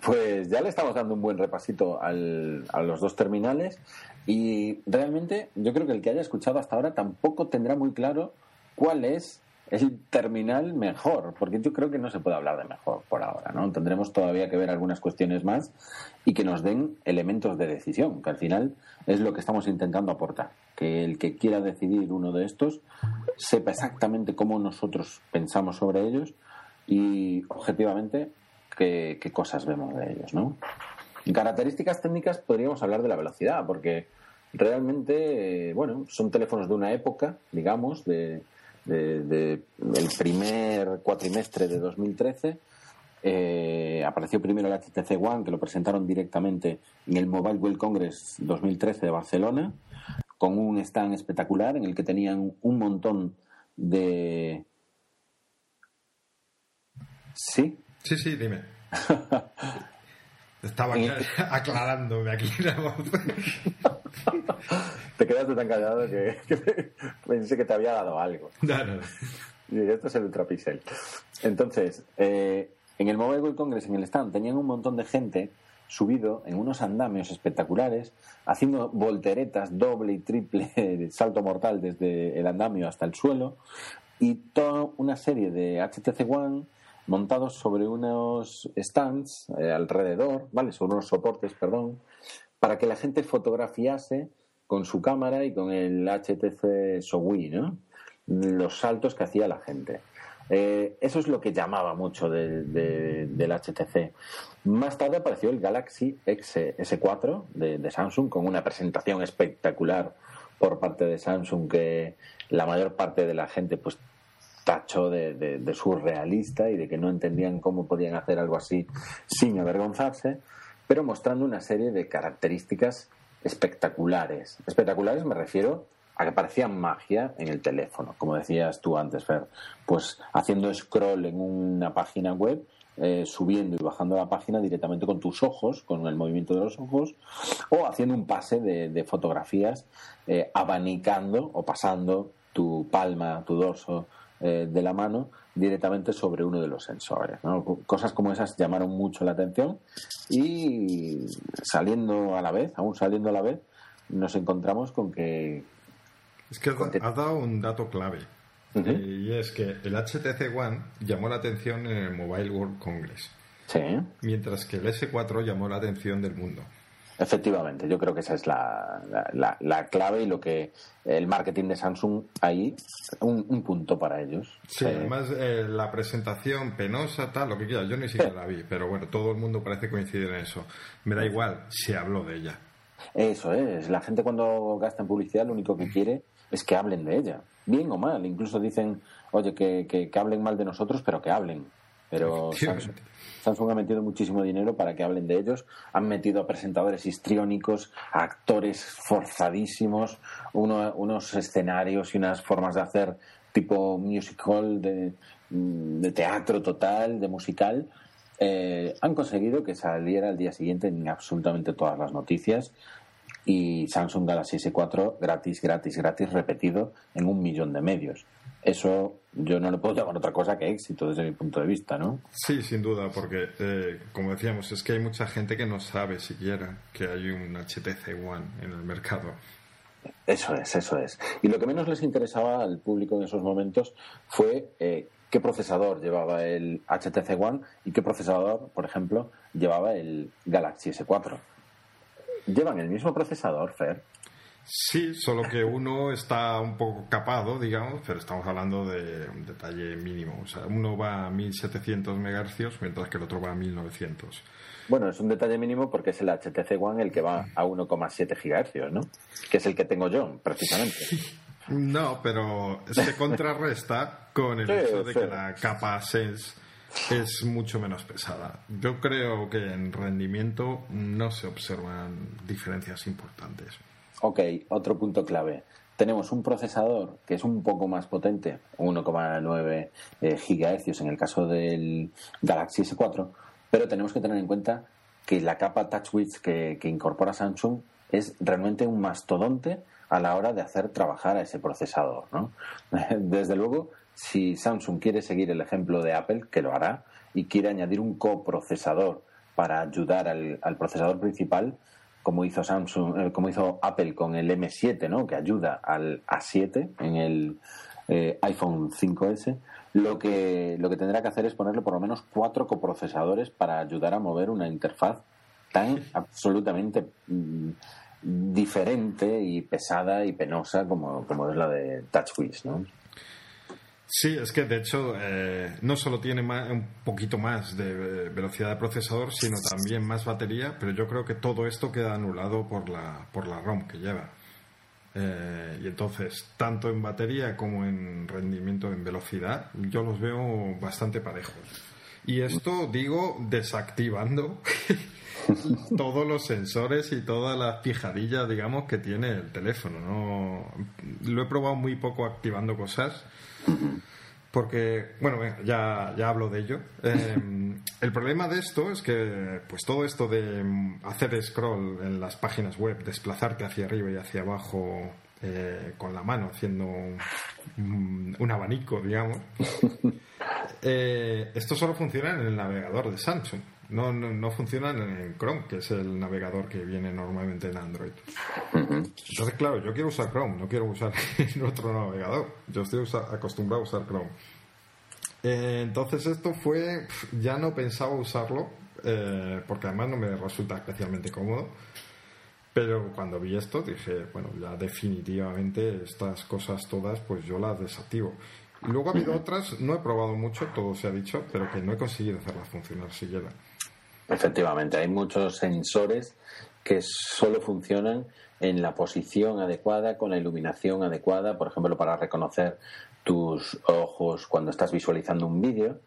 Pues ya le estamos dando un buen repasito al- a los dos terminales y realmente yo creo que el que haya escuchado hasta ahora tampoco tendrá muy claro cuál es el terminal mejor, porque yo creo que no se puede hablar de mejor por ahora, ¿no? Tendremos todavía que ver algunas cuestiones más y que nos den elementos de decisión, que al final es lo que estamos intentando aportar, que el que quiera decidir uno de estos sepa exactamente cómo nosotros pensamos sobre ellos y objetivamente qué, qué cosas vemos de ellos, ¿no? En características técnicas podríamos hablar de la velocidad, porque realmente, eh, bueno, son teléfonos de una época, digamos, de, de- de el primer cuatrimestre de 2013. Eh, apareció primero el HTC One, que lo presentaron directamente en el Mobile World Congress 2013 de Barcelona, con un stand espectacular en el que tenían un montón de... Sí, Sí, sí, dime. Estaba aclar- aclarándome aquí la voz. te quedaste tan callado que, que pensé que te había dado algo. No, no, no. Y esto es el Ultrapixel. Entonces, eh, en el Mobile World Congress, en el stand, tenían un montón de gente subido en unos andamios espectaculares, haciendo volteretas doble y triple salto mortal desde el andamio hasta el suelo, y toda una serie de HTC One montados sobre unos stands eh, alrededor, ¿vale? Sobre unos soportes, perdón, para que la gente fotografiase con su cámara y con el HTC Showi, ¿no? Los saltos que hacía la gente. Eh, eso es lo que llamaba mucho de- de- del HTC. Más tarde apareció el Galaxy X S4 de, de Samsung con una presentación espectacular por parte de Samsung que la mayor parte de la gente pues tachó de surrealista y de que no entendían cómo podían hacer algo así sin avergonzarse, pero mostrando una serie de características espectaculares. Espectaculares me refiero a que parecían magia en el teléfono, como decías tú antes, Fer, pues haciendo scroll en una página web, eh, subiendo y bajando la página directamente con tus ojos, con el movimiento de los ojos, o haciendo un pase de, de fotografías, eh, abanicando o pasando tu palma, tu dorso eh, de la mano directamente sobre uno de los sensores. ¿no? Cosas como esas llamaron mucho la atención y saliendo a la vez, aún saliendo a la vez, nos encontramos con que Es que has, dado un dato clave. y es que el HTC One llamó la atención en el Mobile World Congress. Sí. Mientras que el S4 llamó la atención del mundo. Efectivamente, yo creo que esa es la, la, clave y lo que el marketing de Samsung ahí, un, punto para ellos. Sí, además eh, la presentación penosa, tal, lo que quieras, yo ni siquiera la vi, pero bueno, todo el mundo parece coincidir en eso. Me da igual, se habló de ella. Eso es, la gente cuando gasta en publicidad lo único que quiere es que hablen de ella, bien o mal. Incluso dicen, oye, que, que, que hablen mal de nosotros, pero que hablen. Pero Samsung, ha metido muchísimo dinero para que hablen de ellos. Han metido a presentadores histriónicos, a actores forzadísimos, unos escenarios y unas formas de hacer tipo musical, de, de teatro total, de musical. Eh, han conseguido que saliera al día siguiente en absolutamente todas las noticias y Samsung Galaxy S4 gratis, gratis, gratis, repetido en un millón de medios. Eso yo no le puedo llamar otra cosa que éxito desde mi punto de vista, ¿no? Sí, sin duda, porque eh, como decíamos, es que hay mucha gente que no sabe siquiera que hay un HTC One en el mercado. Eso es, eso es. Y lo que menos les interesaba al público en esos momentos fue eh, qué procesador llevaba el HTC One y qué procesador, por ejemplo, llevaba el Galaxy S4. ¿Llevan el mismo procesador, Fer? Sí, solo que uno está un poco capado, digamos, pero estamos hablando de un detalle mínimo. O sea, uno va a 1700 MHz mientras que el otro va a 1900. Bueno, es un detalle mínimo porque es el HTC One el que va a 1,7 GHz, ¿no? Que es el que tengo yo, precisamente. No, pero se contrarresta con el hecho de que la capa Sense es mucho menos pesada. Yo creo que en rendimiento no se observan diferencias importantes. Ok, otro punto clave. Tenemos un procesador que es un poco más potente, 1,9 eh, GHz en el caso del Galaxy S4, pero tenemos que tener en cuenta que la capa TouchWiz que, incorpora Samsung es realmente un mastodonte a la hora de hacer trabajar a ese procesador. ¿no? Desde luego, si Samsung quiere seguir el ejemplo de Apple, que lo hará, y quiere añadir un coprocesador para ayudar al procesador principal, como hizo Samsung, eh, como hizo Apple con el M7, ¿no? que ayuda al A7 en el eh, iPhone 5S, lo que, lo que tendrá que hacer es ponerle por lo menos cuatro coprocesadores para ayudar a mover una interfaz tan absolutamente mm, diferente y pesada y penosa como, como es la de TouchWiz, ¿no? Sí, es que de hecho eh, no solo tiene un poquito más de velocidad de procesador, sino también más batería, pero yo creo que todo esto queda anulado por la, por la ROM que lleva. Eh, y entonces, tanto en batería como en rendimiento, en velocidad, yo los veo bastante parejos. Y esto digo desactivando todos los sensores y todas las fijadillas, digamos, que tiene el teléfono. ¿no? Lo he probado muy poco activando cosas porque, bueno, ya, ya hablo de ello. Em, el problema de esto es que, pues todo esto de mm, hacer scroll en las páginas web, desplazarte hacia arriba y hacia abajo eh, con la mano, haciendo un, un abanico, digamos, eh, esto solo funciona en el navegador de Samsung. No, no, no, funcionan en Chrome, que es el navegador que viene normalmente en Android. Entonces, claro, yo quiero usar Chrome, no quiero usar otro navegador. Yo estoy acostumbrado a usar Chrome. Eh, entonces, esto fue. Ya no pensaba usarlo, eh, porque además no me resulta especialmente cómodo. Pero cuando vi esto dije, bueno, ya definitivamente estas cosas todas, pues yo las desactivo. Y luego ha habido otras, no he probado mucho, todo se ha dicho, pero que no he conseguido hacerlas funcionar siquiera. Efectivamente, hay muchos sensores que solo funcionan en la posición adecuada, con la iluminación adecuada, por ejemplo, para reconocer tus ojos cuando estás visualizando un vídeo.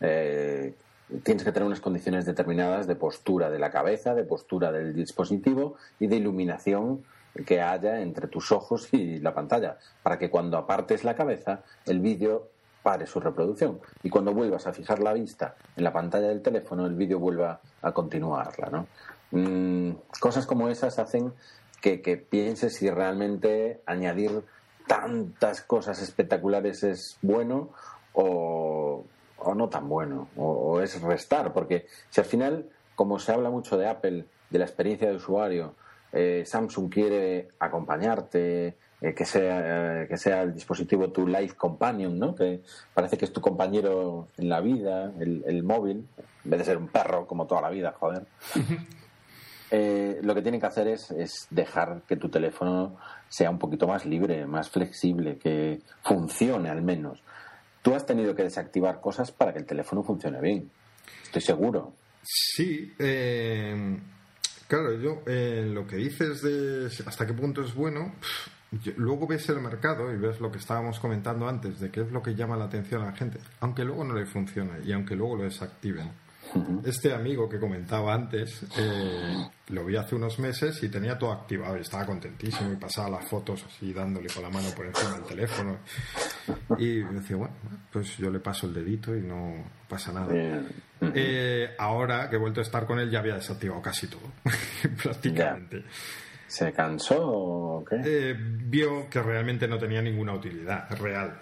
Eh, tienes que tener unas condiciones determinadas de postura de la cabeza, de postura del dispositivo y de iluminación que haya entre tus ojos y la pantalla, para que cuando apartes la cabeza el vídeo pare su reproducción y cuando vuelvas a fijar la vista en la pantalla del teléfono el vídeo vuelva a continuarla ¿no? Mm, cosas como esas hacen que, que, pienses si realmente añadir tantas cosas espectaculares es bueno o, o no tan bueno o, es restar porque si al final como se habla mucho de Apple de la experiencia de usuario eh, Samsung quiere acompañarte eh, que, sea, que sea el dispositivo tu life companion, ¿no? Que parece que es tu compañero en la vida, el, móvil, en vez de ser un perro como toda la vida, joder. lo que tienen que hacer es, es dejar que tu teléfono sea un poquito más libre, más flexible, que funcione al menos. Tú has tenido que desactivar cosas para que el teléfono funcione bien. Estoy seguro. Sí, eh, claro, yo eh, lo que dices de hasta qué punto es bueno, luego ves el mercado y ves lo que estábamos comentando antes, de qué es lo que llama la atención a la gente, aunque luego no le funcione y aunque luego lo desactiven. Este amigo que comentaba antes, eh, lo vi hace unos meses y tenía todo activado y estaba contentísimo y pasaba las fotos así dándole con la mano por encima del teléfono. Y decía, bueno, pues yo le paso el dedito y no pasa nada. Eh, ahora que he vuelto a estar con él ya había desactivado casi todo, prácticamente. ¿Se cansó o qué? Eh, vio que realmente no tenía ninguna utilidad real.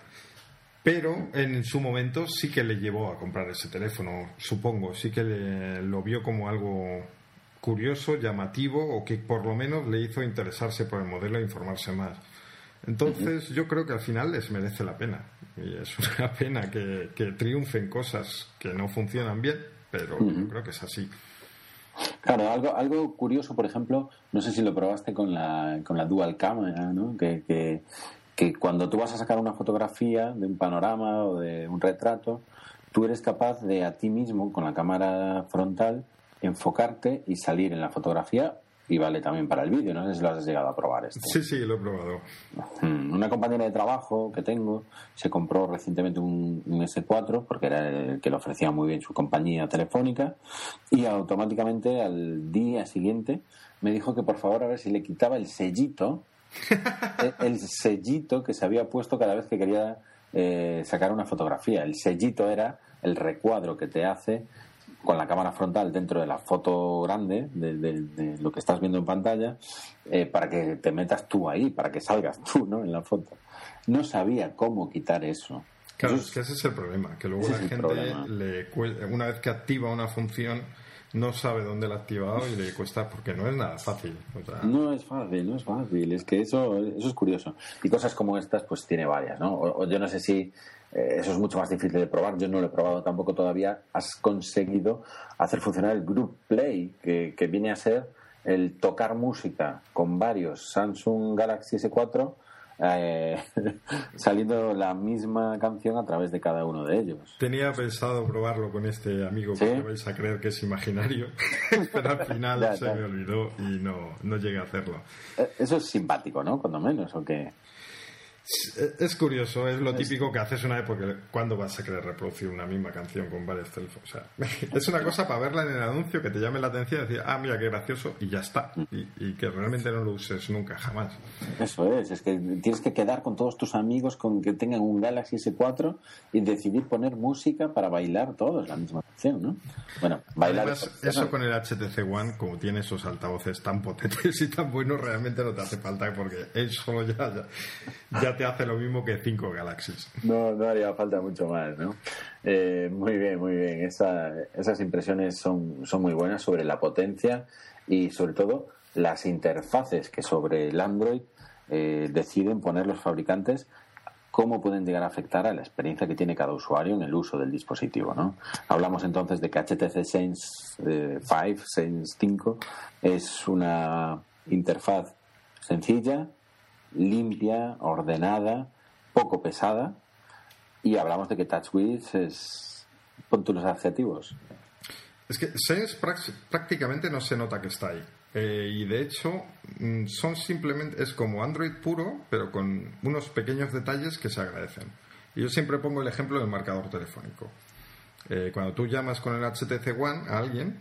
Pero en su momento sí que le llevó a comprar ese teléfono, supongo. Sí que lo vio como algo curioso, llamativo o que por lo menos le hizo interesarse por el modelo e informarse más. Entonces yo creo que al final les merece la pena. Y es una pena que, triunfen cosas que no funcionan bien, pero yo creo que es así. Claro, algo, algo curioso, por ejemplo, no sé si lo probaste con la, con la dual camera, ¿no? que, que que cuando tú vas a sacar una fotografía de un panorama o de un retrato, tú eres capaz de a ti mismo, con la cámara frontal, enfocarte y salir en la fotografía y vale también para el vídeo. No sé si lo has llegado a probar esto. Sí, sí, lo he probado. Mm, una compañera de trabajo que tengo se compró recientemente un, S4 porque era el que le ofrecía muy bien su compañía telefónica y automáticamente al día siguiente me dijo que por favor a ver si le quitaba el sellito el sellito que se había puesto cada vez que quería eh, sacar una fotografía. El sellito era el recuadro que te hace con la cámara frontal dentro de la foto grande de, lo que estás viendo en pantalla eh, para que te metas tú ahí, para que salgas tú ¿no? en la foto. No sabía cómo quitar eso. Claro, es que ese es el problema, que luego la gente, le, una vez que activa una función, no sabe dónde la ha activado y le cuesta porque no es nada fácil. No es fácil, no es fácil. Es que eso, eso es curioso. Y cosas como estas, pues tiene varias, ¿no? O, yo no sé si eh, eso es mucho más difícil de probar. Yo no lo he probado tampoco todavía. Has conseguido hacer funcionar el Group Play, que, que viene a ser el tocar música con varios Samsung Galaxy S4 eh, saliendo la misma canción a través de cada uno de ellos. Tenía pensado probarlo con este amigo que vais a creer que es imaginario, pero al final se me olvidó y no, no llegué a hacerlo. Eh, eso es simpático, ¿no? Cuando menos, ¿o qué? Es curioso, es lo típico que haces una vez porque ¿cuándo vas a querer reproducir una misma canción con varios teléfonos? O sea, es una cosa para verla en el anuncio que te llame la atención y decir, ah, mira, qué gracioso, y ya está. Y, que realmente no lo uses nunca, jamás. Eso es, es que tienes que quedar con todos tus amigos con que tengan un Galaxy S4 y decidir poner música para bailar todos la misma canción, ¿no? Bueno, bailar. eso con el HTC One, como tiene esos altavoces tan potentes y tan buenos, realmente no te hace falta porque él solo ya, ya te hace lo mismo que cinco galaxias. No, no haría falta mucho más, ¿no? Eh, muy bien, muy bien. esas impresiones son, muy buenas sobre la potencia y sobre todo las interfaces que sobre el Android eh, deciden poner los fabricantes cómo pueden llegar a afectar a la experiencia que tiene cada usuario en el uso del dispositivo. ¿no? Hablamos entonces de que HTC Sense 5, eh, Sense 5, es una interfaz sencilla, limpia, ordenada, poco pesada. Y hablamos de que TouchWiz es. Pon los adjetivos. Es que Sense prácticamente no se nota que está ahí. Eh, y de hecho, mm, son simplemente. Es como Android puro, pero con unos pequeños detalles que se agradecen. Y yo siempre pongo el ejemplo del marcador telefónico. Eh, cuando tú llamas con el HTC One a alguien,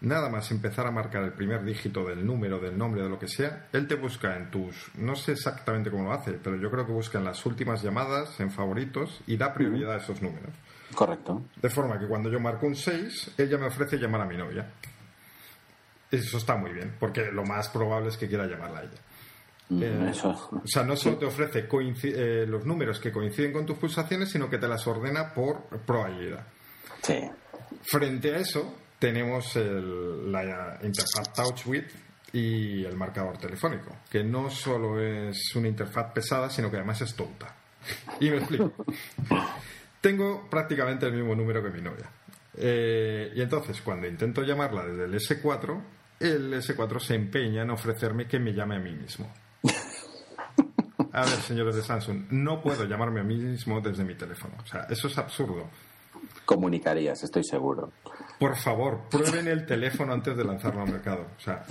nada más empezar a marcar el primer dígito del número, del nombre, de lo que sea, él te busca en tus, no sé exactamente cómo lo hace, pero yo creo que busca en las últimas llamadas, en favoritos, y da prioridad a esos números. Correcto. De forma que cuando yo marco un 6, ella me ofrece llamar a mi novia. Eso está muy bien, porque lo más probable es que quiera llamarla a ella. Eh, o sea, no solo te ofrece eh, los números que coinciden con tus pulsaciones, sino que te las ordena por probabilidad. Sí. Frente a eso, tenemos la interfaz TouchWiz y el marcador telefónico, que no solo es una interfaz pesada, sino que además es tonta. Y me explico. Tengo prácticamente el mismo número que mi novia. Eh, y entonces, cuando intento llamarla desde el S4, el S4 se empeña en ofrecerme que me llame a mí mismo. A ver, señores de Samsung, no puedo llamarme a mí mismo desde mi teléfono. O sea, eso es absurdo. Comunicarías, estoy seguro. Por favor, prueben el teléfono antes de lanzarlo al mercado. O sea,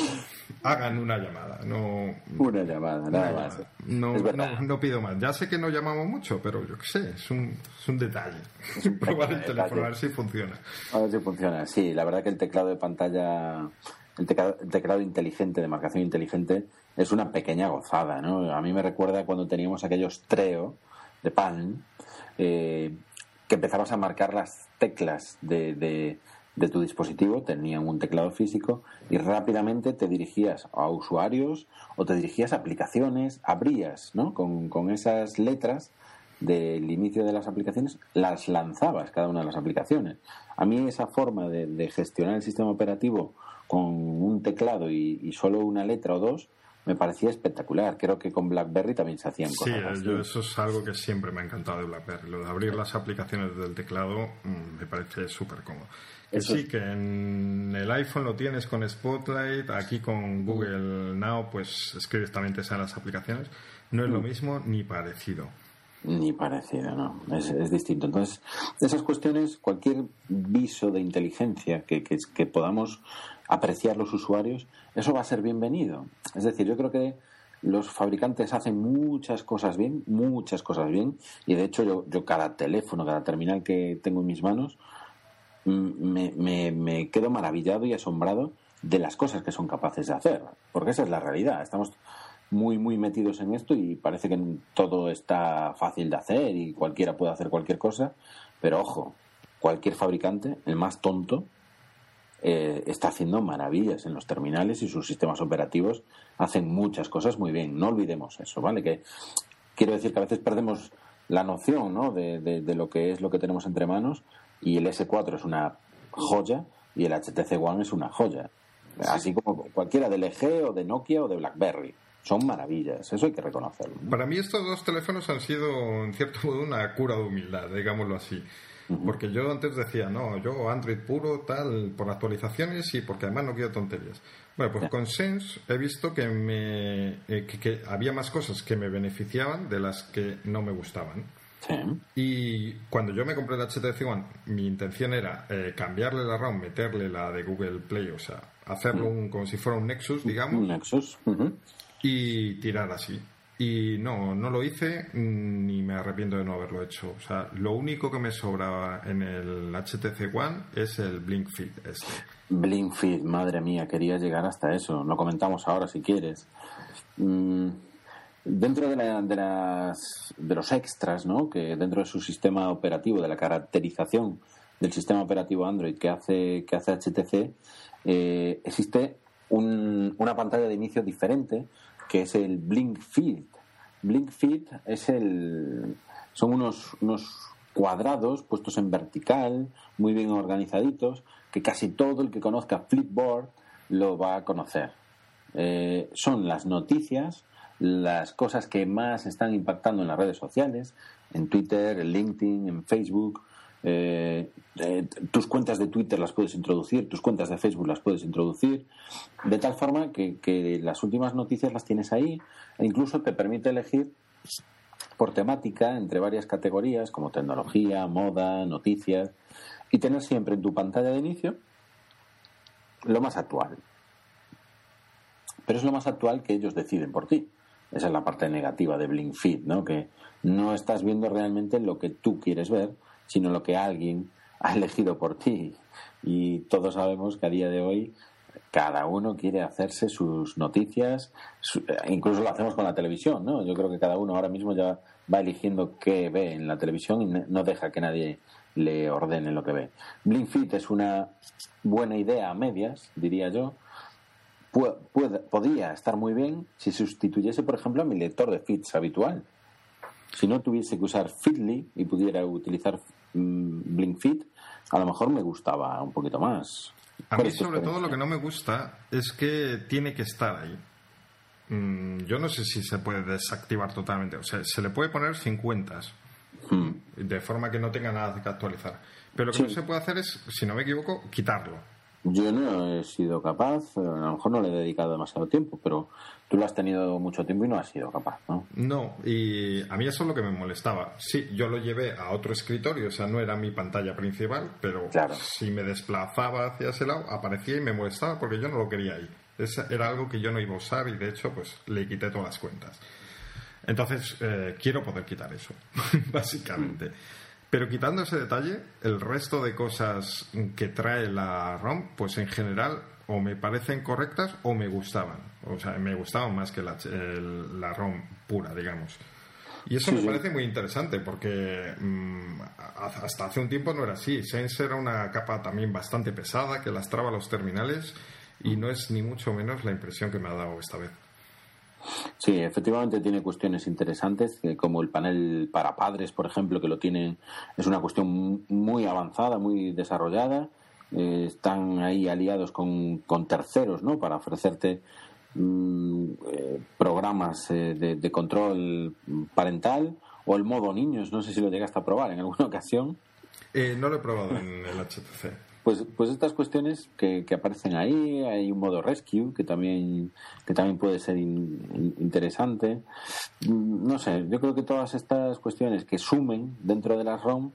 hagan una llamada. No, una llamada, nada más. No, no, pido más. Ya sé que no llamamos mucho, pero yo qué sé, es un, es un detalle. Probar el teléfono, a ver si funciona. A ver si funciona. Sí, la verdad que el teclado de pantalla, el teclado, inteligente, de marcación inteligente, es una pequeña gozada, ¿no? A mí me recuerda cuando teníamos aquellos Treo de pan, eh, que empezabas a marcar las teclas de de tu dispositivo, tenían un teclado físico y rápidamente te dirigías a usuarios o te dirigías a aplicaciones, abrías ¿no? con, con esas letras del inicio de las aplicaciones, las lanzabas cada una de las aplicaciones. A mí esa forma de, gestionar el sistema operativo con un teclado y, solo una letra o dos me parecía espectacular. Creo que con BlackBerry también se hacían cosas. Sí, eso es algo que siempre me ha encantado de BlackBerry. Lo de abrir las aplicaciones del teclado mm, me parece súper cómodo. Sí, que en el iPhone lo tienes con Spotlight, aquí con Google Now, pues escribes también te salen las aplicaciones. No es lo mm. mismo ni parecido. Ni parecido, no. Es, distinto. Entonces, esas cuestiones, cualquier viso de inteligencia que, que, que podamos apreciar los usuarios, eso va a ser bienvenido. Es decir, yo creo que los fabricantes hacen muchas cosas bien, muchas cosas bien, y de hecho yo, yo cada teléfono, cada terminal que tengo en mis manos, me, quedo maravillado y asombrado de las cosas que son capaces de hacer, porque esa es la realidad. Estamos muy, muy metidos en esto y parece que todo está fácil de hacer y cualquiera puede hacer cualquier cosa, pero ojo, cualquier fabricante, el más tonto, eh, está haciendo maravillas en los terminales y sus sistemas operativos hacen muchas cosas muy bien. No olvidemos eso, ¿vale? Que quiero decir que a veces perdemos la noción ¿no? de, de lo que es lo que tenemos entre manos y el S4 es una joya y el HTC One es una joya. Así como cualquiera de LG o de Nokia o de BlackBerry. Son maravillas, eso hay que reconocerlo. Para mí estos dos teléfonos han sido, en cierto modo, una cura de humildad, digámoslo así. Porque yo antes decía, no, yo Android puro, tal, por actualizaciones y porque además no quiero tonterías. Bueno, pues con Sense he visto que, me, eh, que había más cosas que me beneficiaban de las que no me gustaban. Y cuando yo me compré el HTC One, mi intención era eh, cambiarle la RAM, meterle la de Google Play, o sea, hacerlo mm. como si fuera un Nexus, digamos. Un Nexus. Y tirar así. Y no, no lo hice ni me arrepiento de no haberlo hecho. O sea, lo único que me sobraba en el HTC One es el Blink Fit este. Blink madre mía, quería llegar hasta eso. Lo comentamos ahora si quieres. Mm, Dentro de, las, de los extras, ¿no? que dentro de su sistema operativo, de la caracterización del sistema operativo Android que hace, que hace HTC, eh, existe una pantalla de inicio diferente que es el Blink Feed. Blink es el, son unos, unos cuadrados puestos en vertical, muy bien organizaditos, que casi todo el que conozca Flipboard lo va a conocer. Eh, son las noticias las cosas que más están impactando en las redes sociales, en Twitter, en LinkedIn, en Facebook. Eh, eh, tus cuentas de Twitter las puedes introducir, tus cuentas de Facebook las puedes introducir, de tal forma que, las últimas noticias las tienes ahí e incluso te permite elegir por temática entre varias categorías como tecnología, moda, noticias y tener siempre en tu pantalla de inicio lo más actual. Pero es lo más actual que ellos deciden por ti. Esa es la parte negativa de Blink Feed, ¿no? Que no estás viendo realmente lo que tú quieres ver, sino lo que alguien ha elegido por ti. Y todos sabemos que a día de hoy cada uno quiere hacerse sus noticias, incluso lo hacemos con la televisión, ¿no? Yo creo que cada uno ahora mismo ya va eligiendo qué ve en la televisión y no deja que nadie le ordene lo que ve. Blink es una buena idea a medias, diría yo, podía estar muy bien si sustituyese, por ejemplo, a mi lector de feeds habitual. Si no tuviese que usar Feedly y pudiera utilizar mm, Blink Feed, a lo mejor me gustaba un poquito más. A mí sobre todo lo que no me gusta es que tiene que estar ahí. Mm, yo no sé si se puede desactivar totalmente. O sea, se le puede poner 50 hmm. de forma que no tenga nada que actualizar. Pero lo que no se puede hacer es, si no me equivoco, quitarlo. Yo no he sido capaz, a lo mejor no le he dedicado demasiado tiempo, pero tú lo has tenido mucho tiempo y no has sido capaz, ¿no? No, y a mí eso es lo que me molestaba. Sí, yo lo llevé a otro escritorio, o sea, no era mi pantalla principal, pero si me desplazaba hacia ese lado, aparecía y me molestaba porque yo no lo quería ahí. era algo que yo no iba a usar y de hecho, pues le quité todas las cuentas. Entonces, eh, quiero poder quitar eso, básicamente. Pero quitando ese detalle, el resto de cosas que trae la ROM, pues en general o me parecen correctas o me gustaban. O sea, me gustaban más que la, la ROM pura, digamos. Y eso me parece muy interesante porque mm, hasta hace un tiempo no era así. Sense era una capa también bastante pesada que lastraba los terminales y no es ni mucho menos la impresión que me ha dado esta vez. Sí, efectivamente tiene cuestiones interesantes, como el panel para padres, por ejemplo, que lo tienen, es una cuestión muy avanzada, muy desarrollada. Eh, están ahí aliados con, con, terceros, ¿no? Para ofrecerte mm, eh, programas eh, de, control parental o el modo niños. No sé si lo llegaste a probar en alguna ocasión. no lo he probado en el HTC. Pues, pues estas cuestiones que, aparecen ahí, hay un modo rescue que también, que también puede ser interesante. Mm, no sé, yo creo que todas estas cuestiones que sumen dentro de las ROM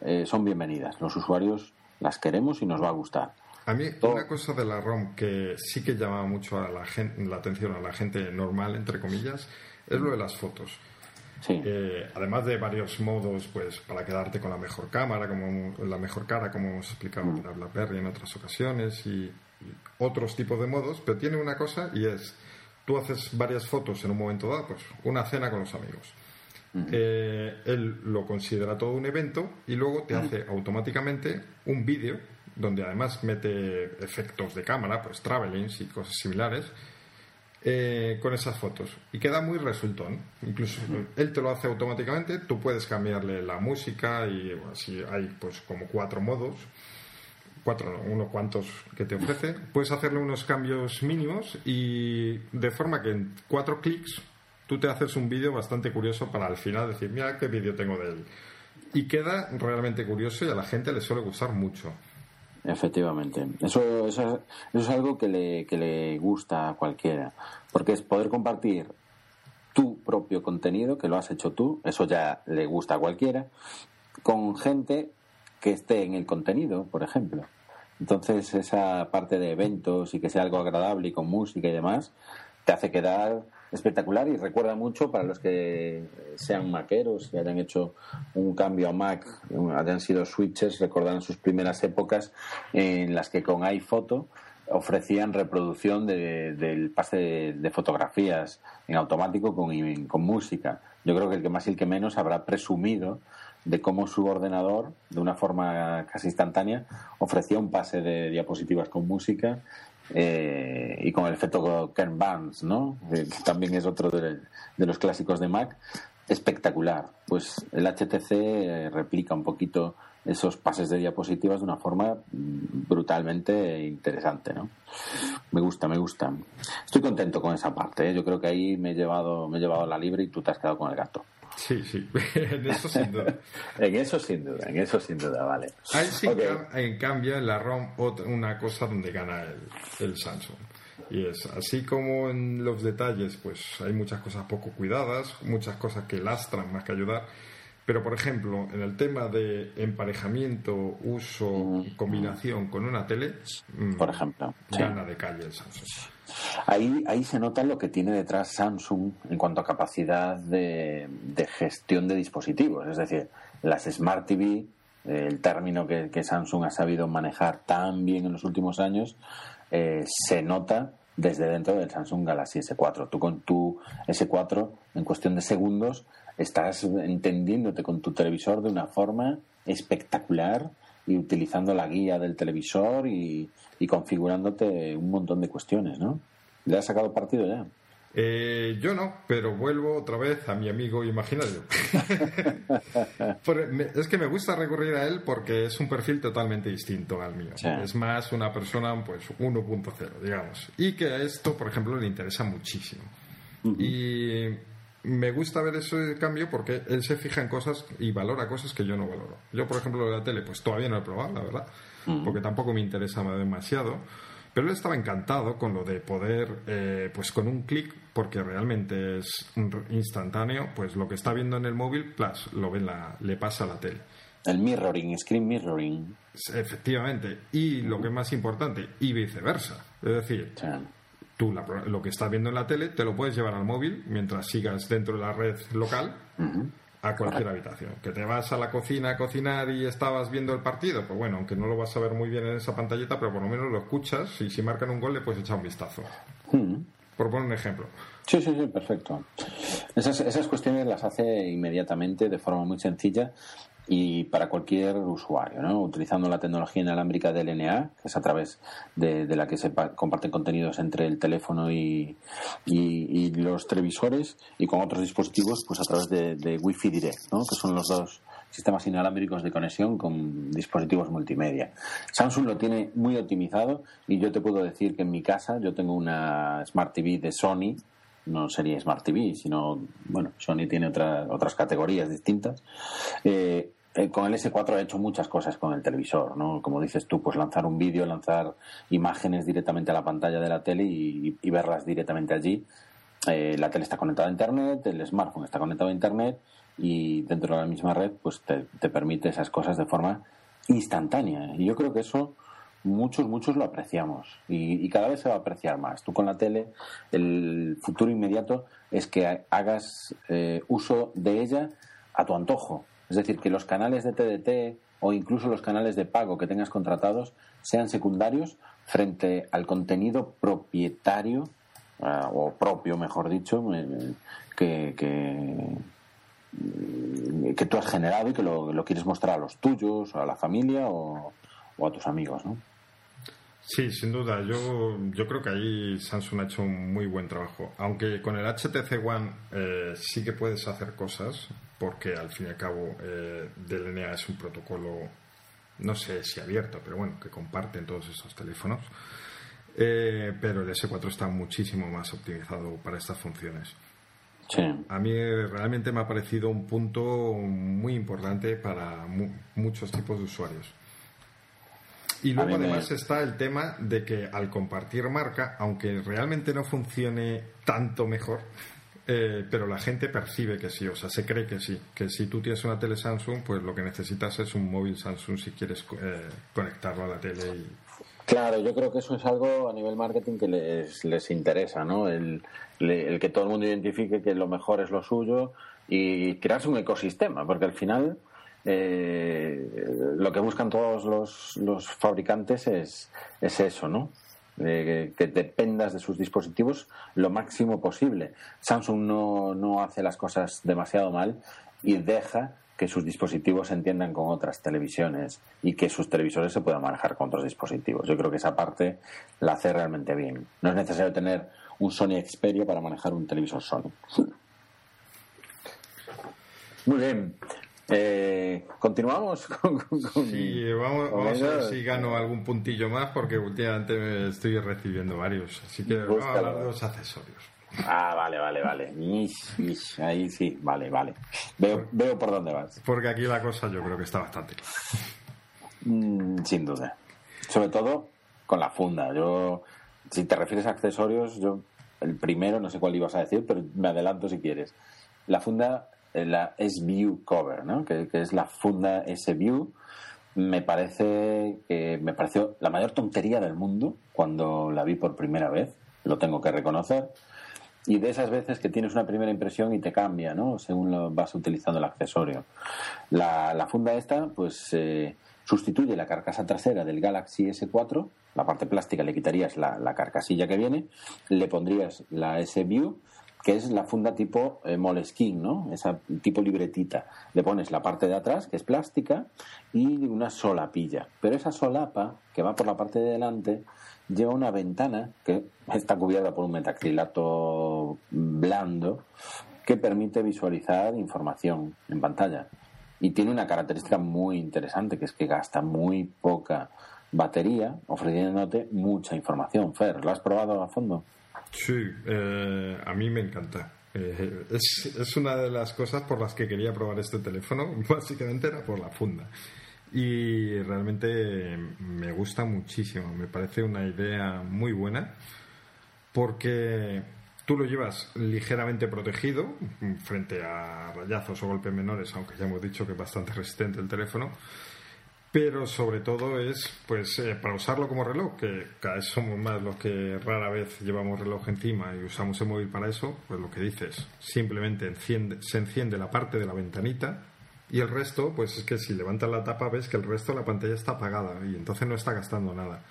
eh, son bienvenidas. Los usuarios las queremos y nos va a gustar. A mí una cosa de la ROM que sí que llama mucho a la, gente, la atención a la gente normal, entre comillas, es lo de las fotos. Eh, además de varios modos, pues para quedarte con la mejor cámara, como la mejor cara, como hemos explicado mm. para BlackBerry en otras ocasiones, y, otros tipos de modos, pero tiene una cosa y es, tú haces varias fotos en un momento dado, pues una cena con los amigos. Eh, él lo considera todo un evento y luego te hace automáticamente un vídeo donde además mete efectos de cámara, pues travelings y cosas similares, eh, con esas fotos y queda muy resultón. Incluso él te lo hace automáticamente, tú puedes cambiarle la música y así hay pues como cuatro modos, cuatro, unos cuantos que te ofrece. Puedes hacerle unos cambios mínimos y de forma que en cuatro clics tú te haces un vídeo bastante curioso para al final decir, mira qué vídeo tengo de él. Y queda realmente curioso y a la gente le suele gustar mucho. Efectivamente. Eso, eso, es algo que le, que le gusta a cualquiera. Porque es poder compartir tu propio contenido, que lo has hecho tú, eso ya le gusta a cualquiera, con gente que esté en el contenido, por ejemplo. Entonces, esa parte de eventos y que sea algo agradable y con música y demás, te hace quedar espectacular y recuerda mucho para los que sean maqueros y hayan hecho un cambio a Mac, hayan sido switches, recordarán sus primeras épocas en las que con iPhoto ofrecían reproducción del pase de, fotografías en automático con, con música. Yo creo que el que más y el que menos habrá presumido de cómo su ordenador, de una forma casi instantánea, ofrecía un pase de diapositivas con música eh, y con el efecto Ken Barnes, ¿no? que también es otro de, los clásicos de Mac, espectacular. Pues el HTC eh, replica un poquito esos pases de diapositivas de una forma mm, brutalmente interesante, ¿no? Me gusta, me gusta. Estoy contento con esa parte. ¿eh? Yo creo que ahí me he llevado, me he llevado la libre y tú te has quedado con el gato. Sí, sí, en eso sin duda. en eso sin duda, en eso sin duda, vale. Hay en cambio en la ROM una cosa donde gana el, el, Samsung. Y es así como en los detalles, pues hay muchas cosas poco cuidadas, muchas cosas que lastran más que ayudar. Pero, por ejemplo, en el tema de emparejamiento, uso combinación con una tele, mm, por ejemplo, gana de calle el Samsung. Ahí, ahí se nota lo que tiene detrás Samsung en cuanto a capacidad de, gestión de dispositivos. Es decir, las Smart TV, el término que, Samsung ha sabido manejar tan bien en los últimos años, eh, se nota desde dentro del Samsung Galaxy S4. Tú con tu S4, en cuestión de segundos, estás entendiéndote con tu televisor de una forma espectacular y utilizando la guía del televisor y, configurándote un montón de cuestiones, ¿no? ¿Le has sacado partido ya? Eh, yo no, pero vuelvo otra vez a mi amigo imaginario. es que me gusta recurrir a él porque es un perfil totalmente distinto al mío. Es más una persona pues 1.0, digamos. Y que a esto, por ejemplo, le interesa muchísimo. Y me gusta ver ese cambio porque él se fija en cosas y valora cosas que yo no valoro. Yo, por ejemplo, de la tele, pues todavía no he probado, la verdad, porque tampoco me interesa demasiado. Pero él estaba encantado con lo de poder, eh, pues con un clic, porque realmente es instantáneo, pues lo que está viendo en el móvil, plus, lo ve la, le pasa a la tele. El mirroring, screen mirroring. Efectivamente. Y lo que es más importante, y viceversa. Es decir, tú lo que estás viendo en la tele te lo puedes llevar al móvil mientras sigas dentro de la red local a cualquier habitación. Que te vas a la cocina a cocinar y estabas viendo el partido, pues bueno, aunque no lo vas a ver muy bien en esa pantallita, pero por lo menos lo escuchas y si marcan un gol le puedes echar un vistazo. Por poner un ejemplo. Sí, sí, sí, perfecto. Esas, esas cuestiones las hace inmediatamente de forma muy sencilla y para cualquier usuario, ¿no? utilizando la tecnología inalámbrica del LNA, que es a través de, la que se comparten contenidos entre el teléfono y, y, los televisores, y con otros dispositivos, pues a través de, de Wi-Fi Direct, ¿no? que son los dos sistemas inalámbricos de conexión con dispositivos multimedia. Samsung lo tiene muy optimizado y yo te puedo decir que en mi casa yo tengo una Smart TV de Sony, no sería Smart TV, sino, bueno, Sony tiene otras categorías distintas. Eh, con el S4 ha hecho muchas cosas con el televisor, ¿no? Como dices tú, pues lanzar un vídeo, lanzar imágenes directamente a la pantalla de la tele y, verlas directamente allí. Eh, la tele está conectada a Internet, el smartphone está conectado a Internet y dentro de la misma red pues te, permite esas cosas de forma instantánea. Y yo creo que eso muchos, muchos lo apreciamos y, cada vez se va a apreciar más. Tú con la tele, el futuro inmediato es que hagas eh, uso de ella a tu antojo es decir, que los canales de TDT o incluso los canales de pago que tengas contratados sean secundarios frente al contenido propietario ah, o propio, mejor dicho, eh, que, que, que, tú has generado y que lo, quieres mostrar a los tuyos, a la familia o, a tus amigos, ¿no? Sí, sin duda. Yo, yo creo que ahí Samsung ha hecho un muy buen trabajo. Aunque con el HTC One eh, sí que puedes hacer cosas, porque al fin y al cabo eh, DLNA es un protocolo, no sé si abierto, pero bueno, que comparten todos esos teléfonos. Eh, pero el S4 está muchísimo más optimizado para estas funciones. Sí. A mí realmente me ha parecido un punto muy importante para muchos tipos de usuarios. Y luego además está el tema de que al compartir marca, aunque realmente no funcione tanto mejor, eh, pero la gente percibe que sí, o sea, se cree que sí, que si tú tienes una tele Samsung, pues lo que necesitas es un móvil Samsung si quieres eh, conectarlo a la tele. Y... Claro, yo creo que eso es algo a nivel marketing que les, les interesa, ¿no? El, el que todo el mundo identifique que lo mejor es lo suyo y crearse un ecosistema, porque al final eh, lo que buscan todos los, los fabricantes es, es eso, ¿no? que dependas de sus dispositivos lo máximo posible. Samsung no, no hace las cosas demasiado mal y deja que sus dispositivos se entiendan con otras televisiones y que sus televisores se puedan manejar con otros dispositivos. Yo creo que esa parte la hace realmente bien. No es necesario tener un Sony Xperia para manejar un televisor Sony. Muy bien. Eh, Continuamos con, Sí, vamos, a ver si gano algún puntillo más porque últimamente me estoy recibiendo varios. Así que vamos a hablar de los accesorios. Ah, vale, vale, vale. Ahí sí, vale, vale. Veo, veo por dónde vas. Porque aquí la cosa yo creo que está bastante. Mm, sin duda. Sobre todo con la funda. Yo, si te refieres a accesorios, yo el primero, no sé cuál ibas a decir, pero me adelanto si quieres. La funda la S-View Cover, ¿no? que, es la funda S-View, me parece que me pareció la mayor tontería del mundo cuando la vi por primera vez, lo tengo que reconocer. Y de esas veces que tienes una primera impresión y te cambia, ¿no? Según lo vas utilizando el accesorio. La, funda esta, pues eh, sustituye la carcasa trasera del Galaxy S4. La parte plástica le quitarías la, la carcasilla que viene, le pondrías la S-View que es la funda tipo eh, ¿no? Esa tipo libretita. Le pones la parte de atrás, que es plástica, y una solapilla. Pero esa solapa, que va por la parte de delante, lleva una ventana que está cubierta por un metacrilato blando que permite visualizar información en pantalla. Y tiene una característica muy interesante, que es que gasta muy poca batería, ofreciéndote mucha información. Fer, ¿lo has probado a fondo? Sí, eh, a mí me encanta. Eh, es, es, una de las cosas por las que quería probar este teléfono, básicamente era por la funda. Y realmente me gusta muchísimo, me parece una idea muy buena, porque tú lo llevas ligeramente protegido frente a rayazos o golpes menores, aunque ya hemos dicho que es bastante resistente el teléfono pero sobre todo es pues eh, para usarlo como reloj, que cada vez somos más los que rara vez llevamos reloj encima y usamos el móvil para eso, pues lo que dices, simplemente enciende, se enciende la parte de la ventanita y el resto, pues es que si levantas la tapa ves que el resto de la pantalla está apagada y entonces no está gastando nada.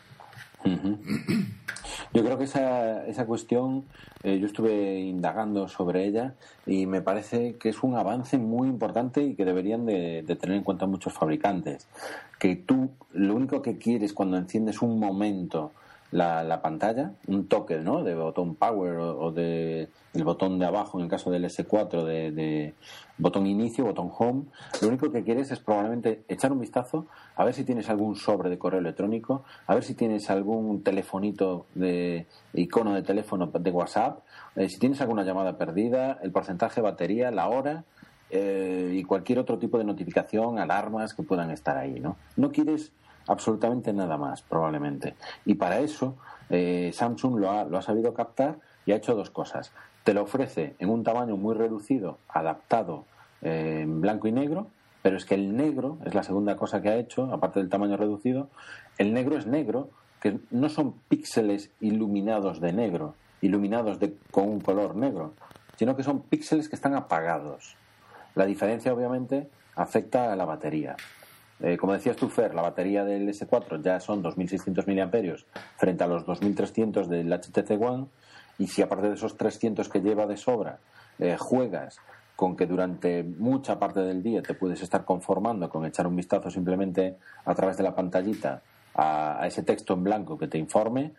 Yo creo que esa, esa cuestión, eh, yo estuve indagando sobre ella y me parece que es un avance muy importante y que deberían de, tener en cuenta muchos fabricantes. Que tú lo único que quieres cuando enciendes un momento la, la pantalla, un toque ¿no? de botón power o, de el botón de abajo en el caso del S4 de, de, botón inicio, botón home, lo único que quieres es probablemente echar un vistazo a ver si tienes algún sobre de correo electrónico, a ver si tienes algún telefonito de icono de teléfono de WhatsApp, eh, si tienes alguna llamada perdida, el porcentaje de batería, la hora eh, y cualquier otro tipo de notificación, alarmas que puedan estar ahí, ¿no? No quieres absolutamente nada más, probablemente. Y para eso, eh, Samsung lo ha, lo ha sabido captar y ha hecho dos cosas. Te lo ofrece en un tamaño muy reducido, adaptado eh, en blanco y negro, pero es que el negro es la segunda cosa que ha hecho, aparte del tamaño reducido. El negro es negro, que no son píxeles iluminados de negro, iluminados de, con un color negro, sino que son píxeles que están apagados. La diferencia, obviamente, afecta a la batería. Eh, como decías tú, Fer, la batería del S4 ya son 2.600 mAh frente a los 2.300 del HTC One. Y si aparte de esos 300 que lleva de sobra eh, juegas con que durante mucha parte del día te puedes estar conformando con echar un vistazo simplemente a través de la pantallita a, ese texto en blanco que te informe,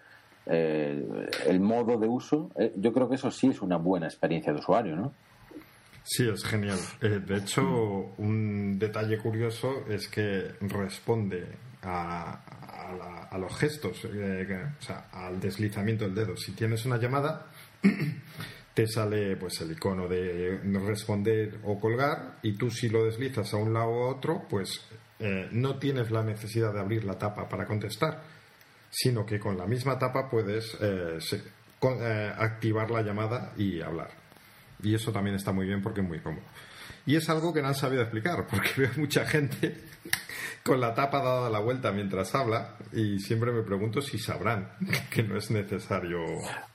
eh, el modo de uso, yo creo que eso sí es una buena experiencia de usuario, ¿no? Sí, es genial. Eh, de hecho, un detalle curioso es que responde a, los gestos, eh, o sea, al deslizamiento del dedo. Si tienes una llamada, te sale pues el icono de responder o colgar y tú si lo deslizas a un lado o a otro, pues eh, no tienes la necesidad de abrir la tapa para contestar, sino que con la misma tapa puedes activar la llamada y hablar. Y eso también está muy bien porque es muy cómodo. Y es algo que no han sabido explicar, porque veo mucha gente con la tapa dada la vuelta mientras habla y siempre me pregunto si sabrán que no es necesario.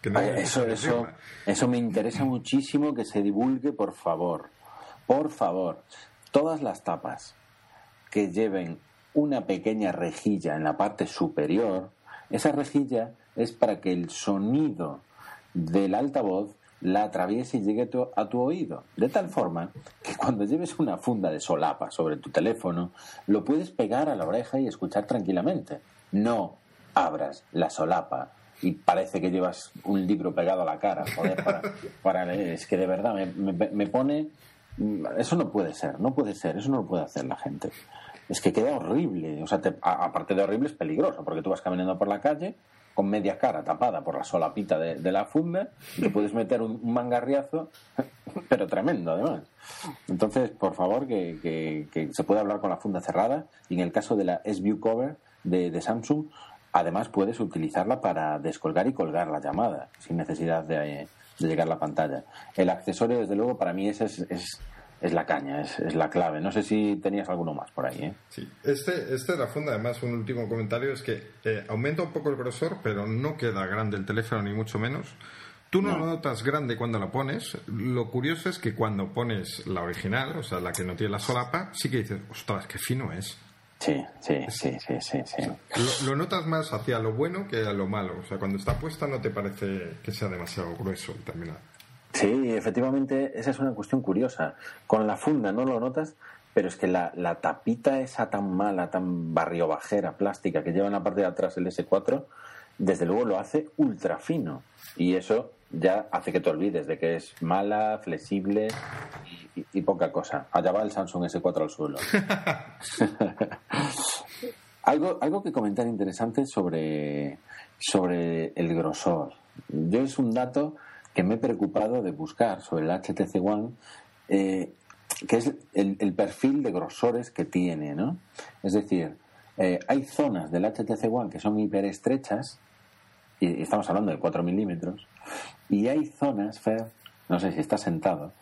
Que eso, eso, eso me interesa muchísimo que se divulgue, por favor. Por favor, todas las tapas que lleven una pequeña rejilla en la parte superior, esa rejilla es para que el sonido del altavoz la atraviese y llegue a tu oído, de tal forma que cuando lleves una funda de solapa sobre tu teléfono, lo puedes pegar a la oreja y escuchar tranquilamente. No abras la solapa y parece que llevas un libro pegado a la cara, para, leer. Es que de verdad me, pone... Eso no puede ser, no puede ser, eso no lo puede hacer la gente. Es que queda horrible, o sea, aparte de horrible es peligroso, porque tú vas caminando por la calle con media cara tapada por la solapita de, de la funda, te puedes meter un, mangarriazo, pero tremendo además. Entonces, por favor, que, se pueda hablar con la funda cerrada y en el caso de la S-View Cover de, Samsung, además puedes utilizarla para descolgar y colgar la llamada sin necesidad de, llegar a la pantalla. El accesorio, desde luego, para mí ese es es la caña, es, es, la clave. No sé si tenías alguno más por ahí. ¿eh? Sí, este, este de la funda, además, un último comentario es que eh, aumenta un poco el grosor, pero no queda grande el teléfono, ni mucho menos. Tú no, lo notas grande cuando lo pones. Lo curioso es que cuando pones la original, o sea, la que no tiene la solapa, sí que dices, ostras, qué fino es. Sí, sí, sí, sí, sí. sí. Lo, notas más hacia lo bueno que a lo malo. O sea, cuando está puesta no te parece que sea demasiado grueso el terminal. Sí, efectivamente, esa es una cuestión curiosa. Con la funda no lo notas, pero es que la, tapita esa tan mala, tan barriobajera, plástica, que lleva en la parte de atrás el S4, desde luego lo hace ultra fino. Y eso ya hace que te olvides de que es mala, flexible y, poca cosa. Allá va el Samsung S4 al suelo. algo, algo que comentar interesante sobre, sobre el grosor. Yo es un dato que me he preocupado de buscar sobre el HTC One, eh, que es el, perfil de grosores que tiene, ¿no? Es decir, eh, hay zonas del HTC One que son hiperestrechas, y estamos hablando de 4 milímetros, y hay zonas, Fer, no sé si está sentado,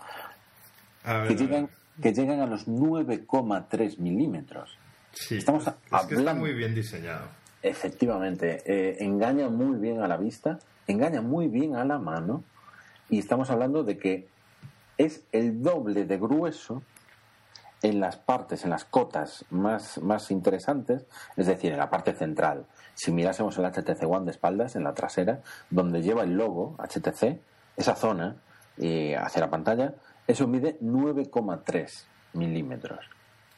que, llegan, que llegan a los 9,3 milímetros. Sí, Estamos es que está muy bien diseñado. Efectivamente, eh, engaña muy bien a la vista, engaña muy bien a la mano, y estamos hablando de que es el doble de grueso en las partes, en las cotas más, más interesantes, es decir, en la parte central. Si mirásemos el HTC One de espaldas, en la trasera, donde lleva el logo HTC, esa zona eh, hacia la pantalla, eso mide 9,3 milímetros.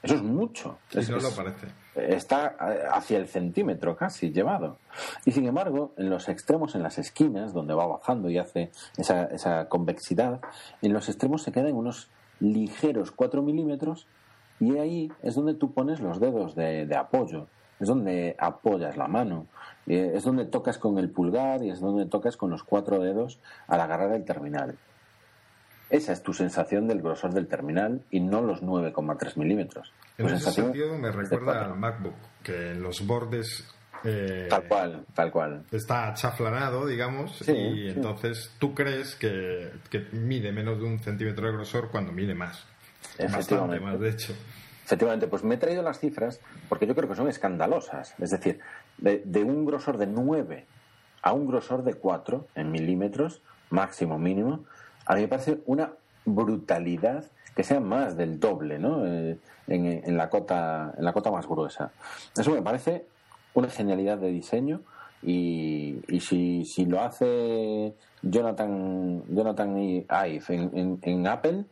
Eso es mucho. no lo parece. Está eh, hacia el centímetro casi llevado. Y sin embargo, en los extremos, en las esquinas, donde va bajando y hace esa, esa convexidad, en los extremos se quedan unos ligeros 4 milímetros y ahí es donde tú pones los dedos de, de apoyo, es donde apoyas la mano, es donde tocas con el pulgar y es donde tocas con los cuatro dedos al agarrar el terminal. Esa es tu sensación del grosor del terminal y no los 9,3 milímetros. En ese sentido me recuerda al MacBook, que en los bordes... Eh, tal cual, tal cual. Está chaflanado, digamos, y entonces tú crees que, mide menos de un centímetro de grosor cuando mide más. Bastante más, de hecho. Efectivamente, pues me he traído las cifras porque yo creo que son escandalosas. Es decir, de, de un grosor de 9 a un grosor de 4 en milímetros, máximo, mínimo, a mí me parece una brutalidad que sea más del doble ¿no? Eh, en, la cota, en la cota más gruesa. Eso me parece una genialidad de diseño y, y si, si, lo hace Jonathan, Jonathan Ive en, en, Apple,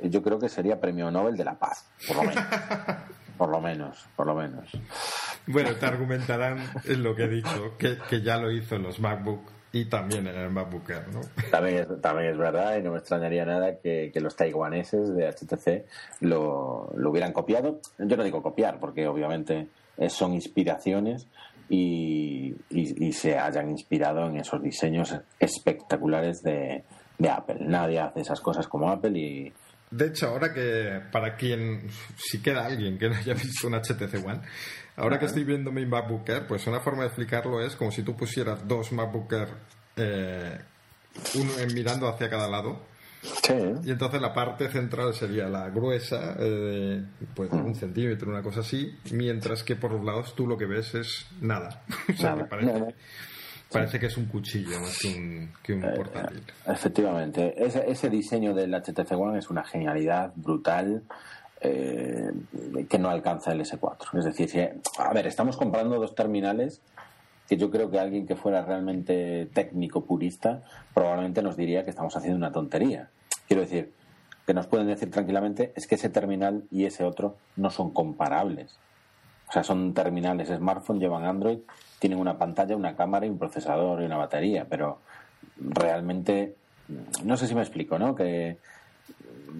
yo creo que sería premio Nobel de la Paz, por lo menos. por lo menos, por lo menos. Bueno, te argumentarán en lo que he dicho, que, que ya lo hizo en los MacBook y también en el MacBook Air, ¿no? También es, también es verdad y no me extrañaría nada que, los taiwaneses de HTC lo, lo, hubieran copiado. Yo no digo copiar, porque obviamente son inspiraciones y, y, se hayan inspirado en esos diseños espectaculares de, de Apple. Nadie hace esas cosas como Apple y, de hecho, ahora que para quien, si queda alguien que no haya visto un HTC One, Ahora que estoy viendo mi MacBook Air, pues una forma de explicarlo es como si tú pusieras dos MacBook Air, eh, uno mirando hacia cada lado. Sí. Y entonces la parte central sería la gruesa, eh, pues mm. un centímetro, una cosa así, mientras que por los lados tú lo que ves es nada. o sea, parece, parece que es un cuchillo más que un, que un eh, portátil. Efectivamente, ese, ese diseño del HTC One es una genialidad brutal. Eh, que no alcanza el S4. Es decir, a ver, estamos comparando dos terminales que yo creo que alguien que fuera realmente técnico purista probablemente nos diría que estamos haciendo una tontería. Quiero decir, que nos pueden decir tranquilamente es que ese terminal y ese otro no son comparables. O sea, son terminales smartphone, llevan Android, tienen una pantalla, una cámara y un procesador y una batería, pero realmente, no sé si me explico, ¿no? Que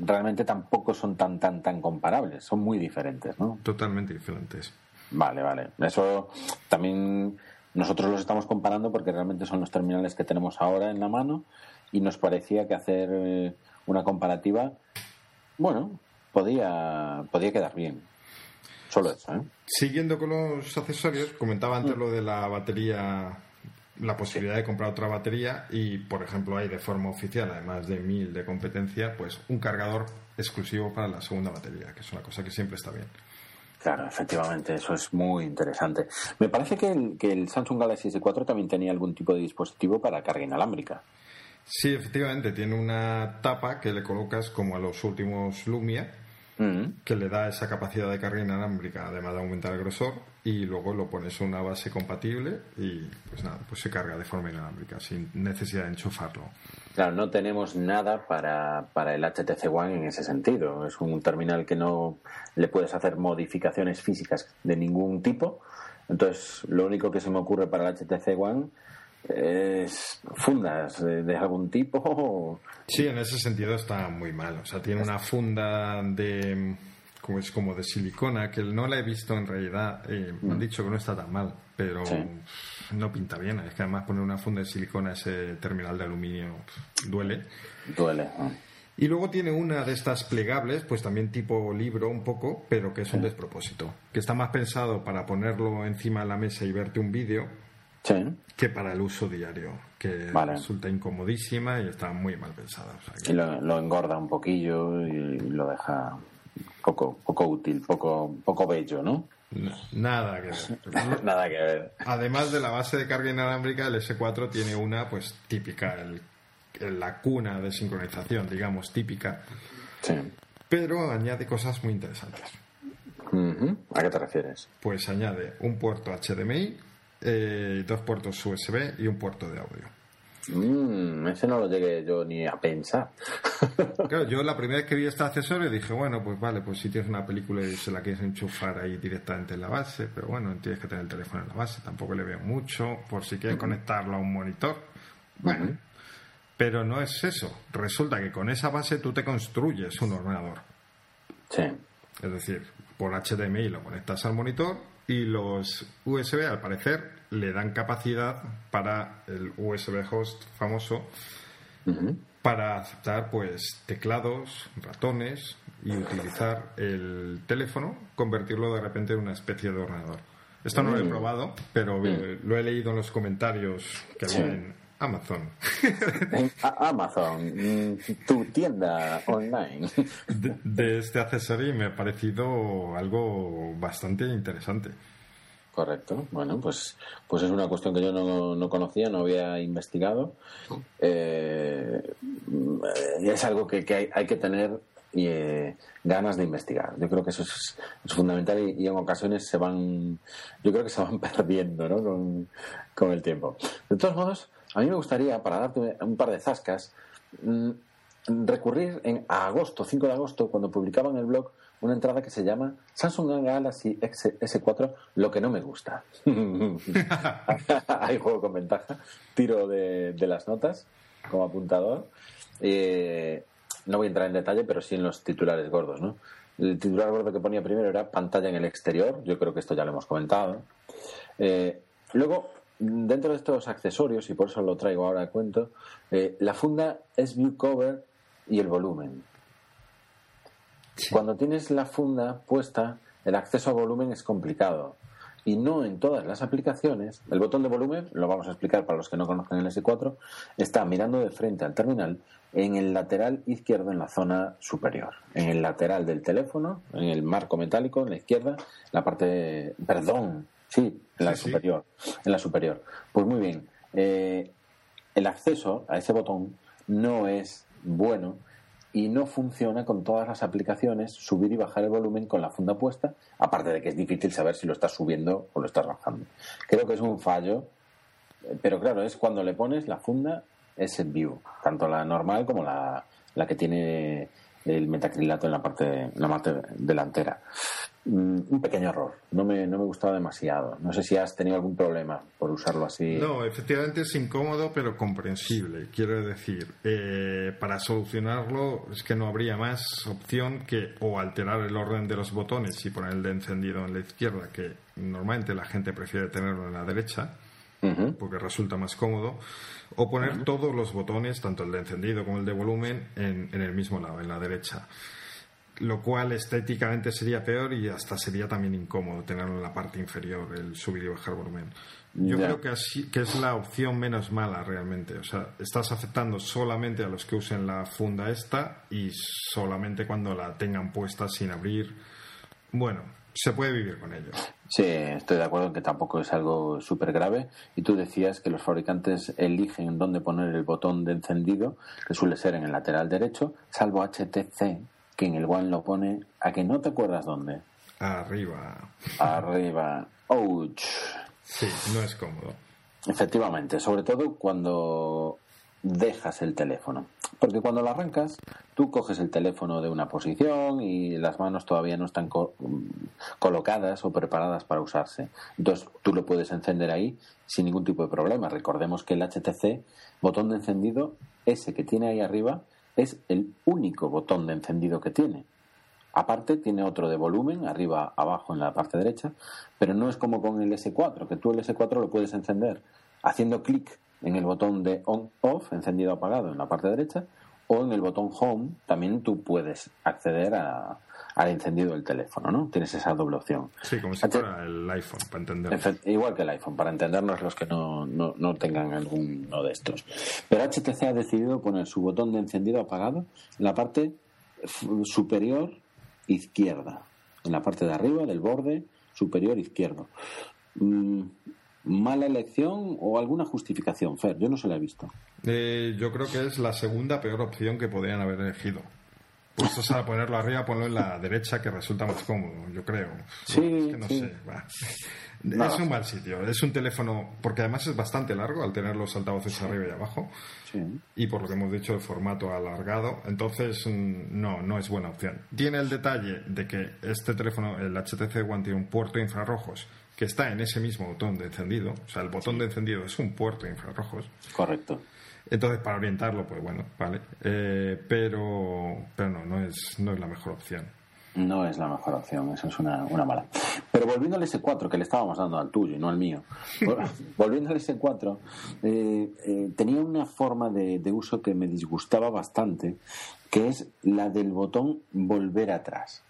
realmente tampoco son tan tan tan comparables, son muy diferentes, ¿no? Totalmente diferentes. Vale, vale. Eso también nosotros los estamos comparando porque realmente son los terminales que tenemos ahora en la mano y nos parecía que hacer eh, una comparativa, bueno, podía, podía quedar bien. Solo eso, ¿eh? Siguiendo con los accesorios, comentaba antes mm. lo de la batería la posibilidad de comprar otra batería y, por ejemplo, hay de forma oficial, además de mil de competencia, pues un cargador exclusivo para la segunda batería, que es una cosa que siempre está bien. Claro, efectivamente, eso es muy interesante. Me parece que el, que el Samsung Galaxy S4 también tenía algún tipo de dispositivo para carga inalámbrica. Sí, efectivamente, tiene una tapa que le colocas como a los últimos Lumia, mm. que le da esa capacidad de carga inalámbrica, además de aumentar el grosor, y luego lo pones a una base compatible y pues nada, pues se carga de forma inalámbrica sin necesidad de enchufarlo. Claro, no tenemos nada para, para el HTC One en ese sentido. Es un terminal que no le puedes hacer modificaciones físicas de ningún tipo Entonces, lo único que se me ocurre para el HTC One es fundas de, algún tipo. Sí, en ese sentido está muy mal. O sea, tiene una funda de como es como de silicona que no la he visto en realidad. Eh, Me han mm. dicho que no está tan mal, pero no pinta bien. Es que además poner una funda de silicona a ese terminal de aluminio duele. Duele. Y luego tiene una de estas plegables, pues también tipo libro un poco, pero que es un despropósito. Que está más pensado para ponerlo encima de la mesa y verte un vídeo que para el uso diario, que resulta incomodísima y está muy mal pensada. Y lo, engorda un poquillo y lo deja poco, poco útil, poco, poco bello, ¿no? nada que ver. nada que ver. Además de la base de carga inalámbrica, el S4 tiene una pues típica, el la cuna de sincronización, digamos, típica. Sí. Pero añade cosas muy interesantes. ¿A qué te refieres? Pues añade un puerto HDMI, eh, dos puertos USB y un puerto de audio. Mm, ese no lo llegué yo ni a pensar. claro, yo la primera vez que vi este accesorio dije, bueno, pues vale, pues si tienes una película y se la quieres enchufar ahí directamente en la base, pero bueno, tienes que tener el teléfono en la base, tampoco le veo mucho, por si quieres conectarlo a un monitor. Bueno, pero no es eso. Resulta que con esa base tú te construyes un ordenador. Sí. Es decir, por HDMI lo conectas al monitor y los USB, al parecer, le dan capacidad para el USB host famoso para aceptar pues teclados, ratones y utilizar el teléfono, convertirlo de repente en una especie de ordenador. Esto no lo he mm. probado, pero mm. lo he leído en los comentarios que había en, Amazon. Amazon, mm, tu tienda online. De, este accesorio me ha parecido algo bastante interesante. Correcto. Bueno, pues, pues es una cuestión que yo no, conocía, no había investigado. Eh, es algo que, hay, que tener eh, ganas de investigar. Yo creo que eso es, fundamental y, en ocasiones se van, yo creo que se van perdiendo ¿no? con, con el tiempo. De todos modos, a mí me gustaría, para darte un par de zascas, mm, recurrir en, a agosto, 5 de agosto, cuando publicaba en el blog una entrada que se llama Samsung Galaxy S4, lo que no me gusta. Hay juego con ventaja, tiro de, las notas como apuntador. Eh, no voy a entrar en detalle, pero sí en los titulares gordos, ¿no? El titular gordo que ponía primero era pantalla en el exterior, yo creo que esto ya lo hemos comentado. Eh, luego, dentro de estos accesorios, y por eso lo traigo ahora a cuento, eh, la funda es view cover y el volumen. Cuando tienes la funda puesta, el acceso a volumen es complicado. Y no en todas las aplicaciones. El botón de volumen, lo vamos a explicar para los que no conocen el S4, está mirando de frente al terminal en el lateral izquierdo en la zona superior. En el lateral del teléfono, en el marco metálico, en la izquierda, la parte, perdón, Sí, en la superior. En la superior. Pues muy bien. Eh, el acceso a ese botón no es bueno y no funciona con todas las aplicaciones subir y bajar el volumen con la funda puesta, aparte de que es difícil saber si lo estás subiendo o lo estás bajando. Creo que es un fallo, eh, pero claro, es cuando le pones la funda es en view, tanto la normal como la, la que tiene el metacrilato en la parte, en la parte delantera. Mm, un pequeño error. No me, no me gustaba demasiado. No sé si has tenido algún problema por usarlo así. No, efectivamente es incómodo, pero comprensible. Quiero decir, eh, para solucionarlo es que no habría más opción que o alterar el orden de los botones y poner el de encendido en la izquierda, que normalmente la gente prefiere tenerlo en la derecha, porque resulta más cómodo, o poner todos los botones, tanto el de encendido como el de volumen, en, en el mismo lado, en la derecha lo cual estéticamente sería peor y hasta sería también incómodo tenerlo en la parte inferior, el subir y bajar volumen. Yo creo que, así, que es la opción menos mala realmente. O sea, estás afectando solamente a los que usen la funda esta y solamente cuando la tengan puesta sin abrir. Bueno, se puede vivir con ello. Sí, estoy de acuerdo en que tampoco es algo súper grave. Y tú decías que los fabricantes eligen dónde poner el botón de encendido, que suele ser en el lateral derecho, salvo HTC, que en el One lo pone a que no te acuerdas dónde. Arriba. Arriba. Ouch. Sí, no es cómodo. Efectivamente, sobre todo cuando dejas el teléfono. Porque cuando lo arrancas, tú coges el teléfono de una posición y las manos todavía no están colocadas o preparadas para usarse. Entonces tú lo puedes encender ahí sin ningún tipo de problema. Recordemos que el HTC botón de encendido, ese que tiene ahí arriba, es el único botón de encendido que tiene. Aparte tiene otro de volumen, arriba, abajo en la parte derecha, pero no es como con el S4, que tú el S4 lo puedes encender haciendo clic en el botón de on-off, encendido apagado en la parte derecha, o en el botón home también tú puedes acceder al encendido del teléfono, ¿no? Tienes esa doble opción. Sí, como si fuera el iPhone, para entenderlo. Igual que el iPhone, para entendernos los que no, no, no tengan alguno de estos. Pero HTC ha decidido poner su botón de encendido apagado en la parte superior izquierda, en la parte de arriba del borde superior izquierdo. ¿Mala elección o alguna justificación, Fer? Yo no se la he visto. Eh, yo creo que es la segunda peor opción que podrían haber elegido. Pues a ponerlo arriba, ponlo en la derecha, que resulta más cómodo, yo creo. Sí, es no sé. Es un mal sitio. Es un teléfono, porque además es bastante largo al tener los altavoces arriba y abajo. Y por lo que hemos dicho, el formato alargado. Entonces, mm, no, no es buena opción. Tiene el detalle de que este teléfono, el HTC One, tiene un puerto de infrarrojos que está en ese mismo botón de encendido. O sea, el botón de encendido es un puerto de infrarrojos. Correcto. Entonces, para orientarlo, pues bueno, vale. Eh, pero, pero no, no es, no es la mejor opción. No es la mejor opción, eso es una, una mala. Pero volviendo al S4, que le estábamos dando al tuyo y no al mío, volviendo al S4, eh, eh, tenía una forma de, de, uso que me disgustaba bastante, que es la del botón volver atrás.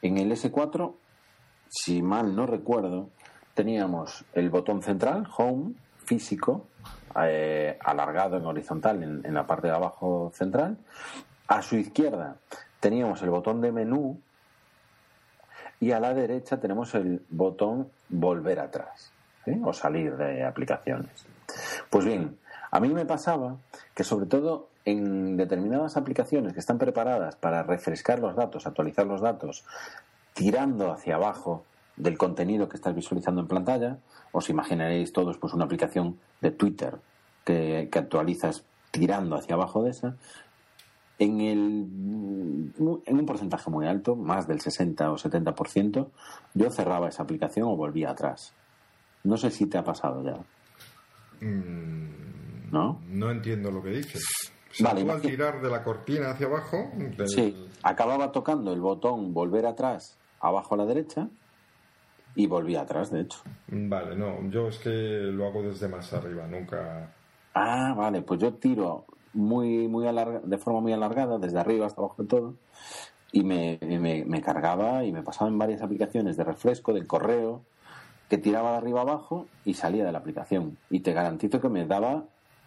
En el S4, si mal no recuerdo, teníamos el botón central, Home, físico, eh, alargado en horizontal en, en la parte de abajo central. A su izquierda teníamos el botón de menú y a la derecha tenemos el botón volver atrás o salir de aplicaciones. Pues bien, a mí me pasaba que sobre todo en determinadas aplicaciones que están preparadas para refrescar los datos, actualizar los datos, tirando hacia abajo del contenido que estás visualizando en pantalla, os imaginaréis todos pues una aplicación de Twitter que, que actualizas tirando hacia abajo de esa, en, el, en un porcentaje muy alto, más del 60 o 70%, yo cerraba esa aplicación o volvía atrás. No sé si te ha pasado ya. Mm, ¿No? No entiendo lo que dices. vale, al tirar de la cortina hacia abajo. Sí, acababa tocando el botón volver atrás abajo a la derecha y volvía atrás, de hecho. Vale, no, yo es que lo hago desde más arriba, nunca. Ah, vale, pues yo tiro muy, muy de forma muy alargada, desde arriba hasta abajo de todo, y me, me, cargaba y me pasaba en varias aplicaciones de refresco, del correo, que tiraba de arriba abajo y salía de la aplicación. Y te garantizo que me daba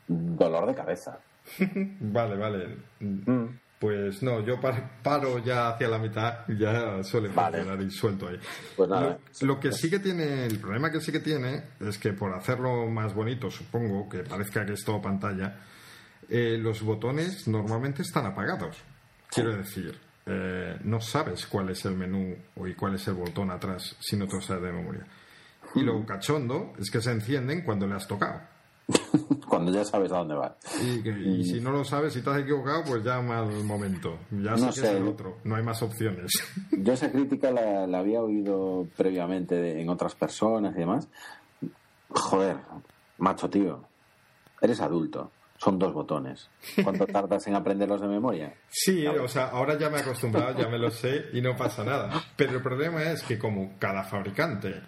dolor de cabeza. vale, vale. Mm. Pues no, yo paro ya hacia la mitad, ya suele funcionar y suelto ahí. Pues nada, lo, que sí que tiene, el problema que sí que tiene es que por hacerlo más bonito, supongo, que parezca que es todo pantalla, eh, los botones normalmente están apagados. Quiero decir, eh, no sabes cuál es el menú o y cuál es el botón atrás si no te lo sabes de memoria. Y lo cachondo es que se encienden cuando le has tocado. cuando ya sabes a dónde va. Y, si no lo sabes, y te has equivocado, pues llama al momento. Ya no sé, el otro. No hay más opciones. Yo esa crítica la, la había oído previamente en otras personas y demás. Joder, macho tío, eres adulto son dos botones. ¿Cuánto tardas en aprenderlos de memoria? Sí, o sea, ahora ya me he acostumbrado, ya me lo sé y no pasa nada. Pero el problema es que como cada fabricante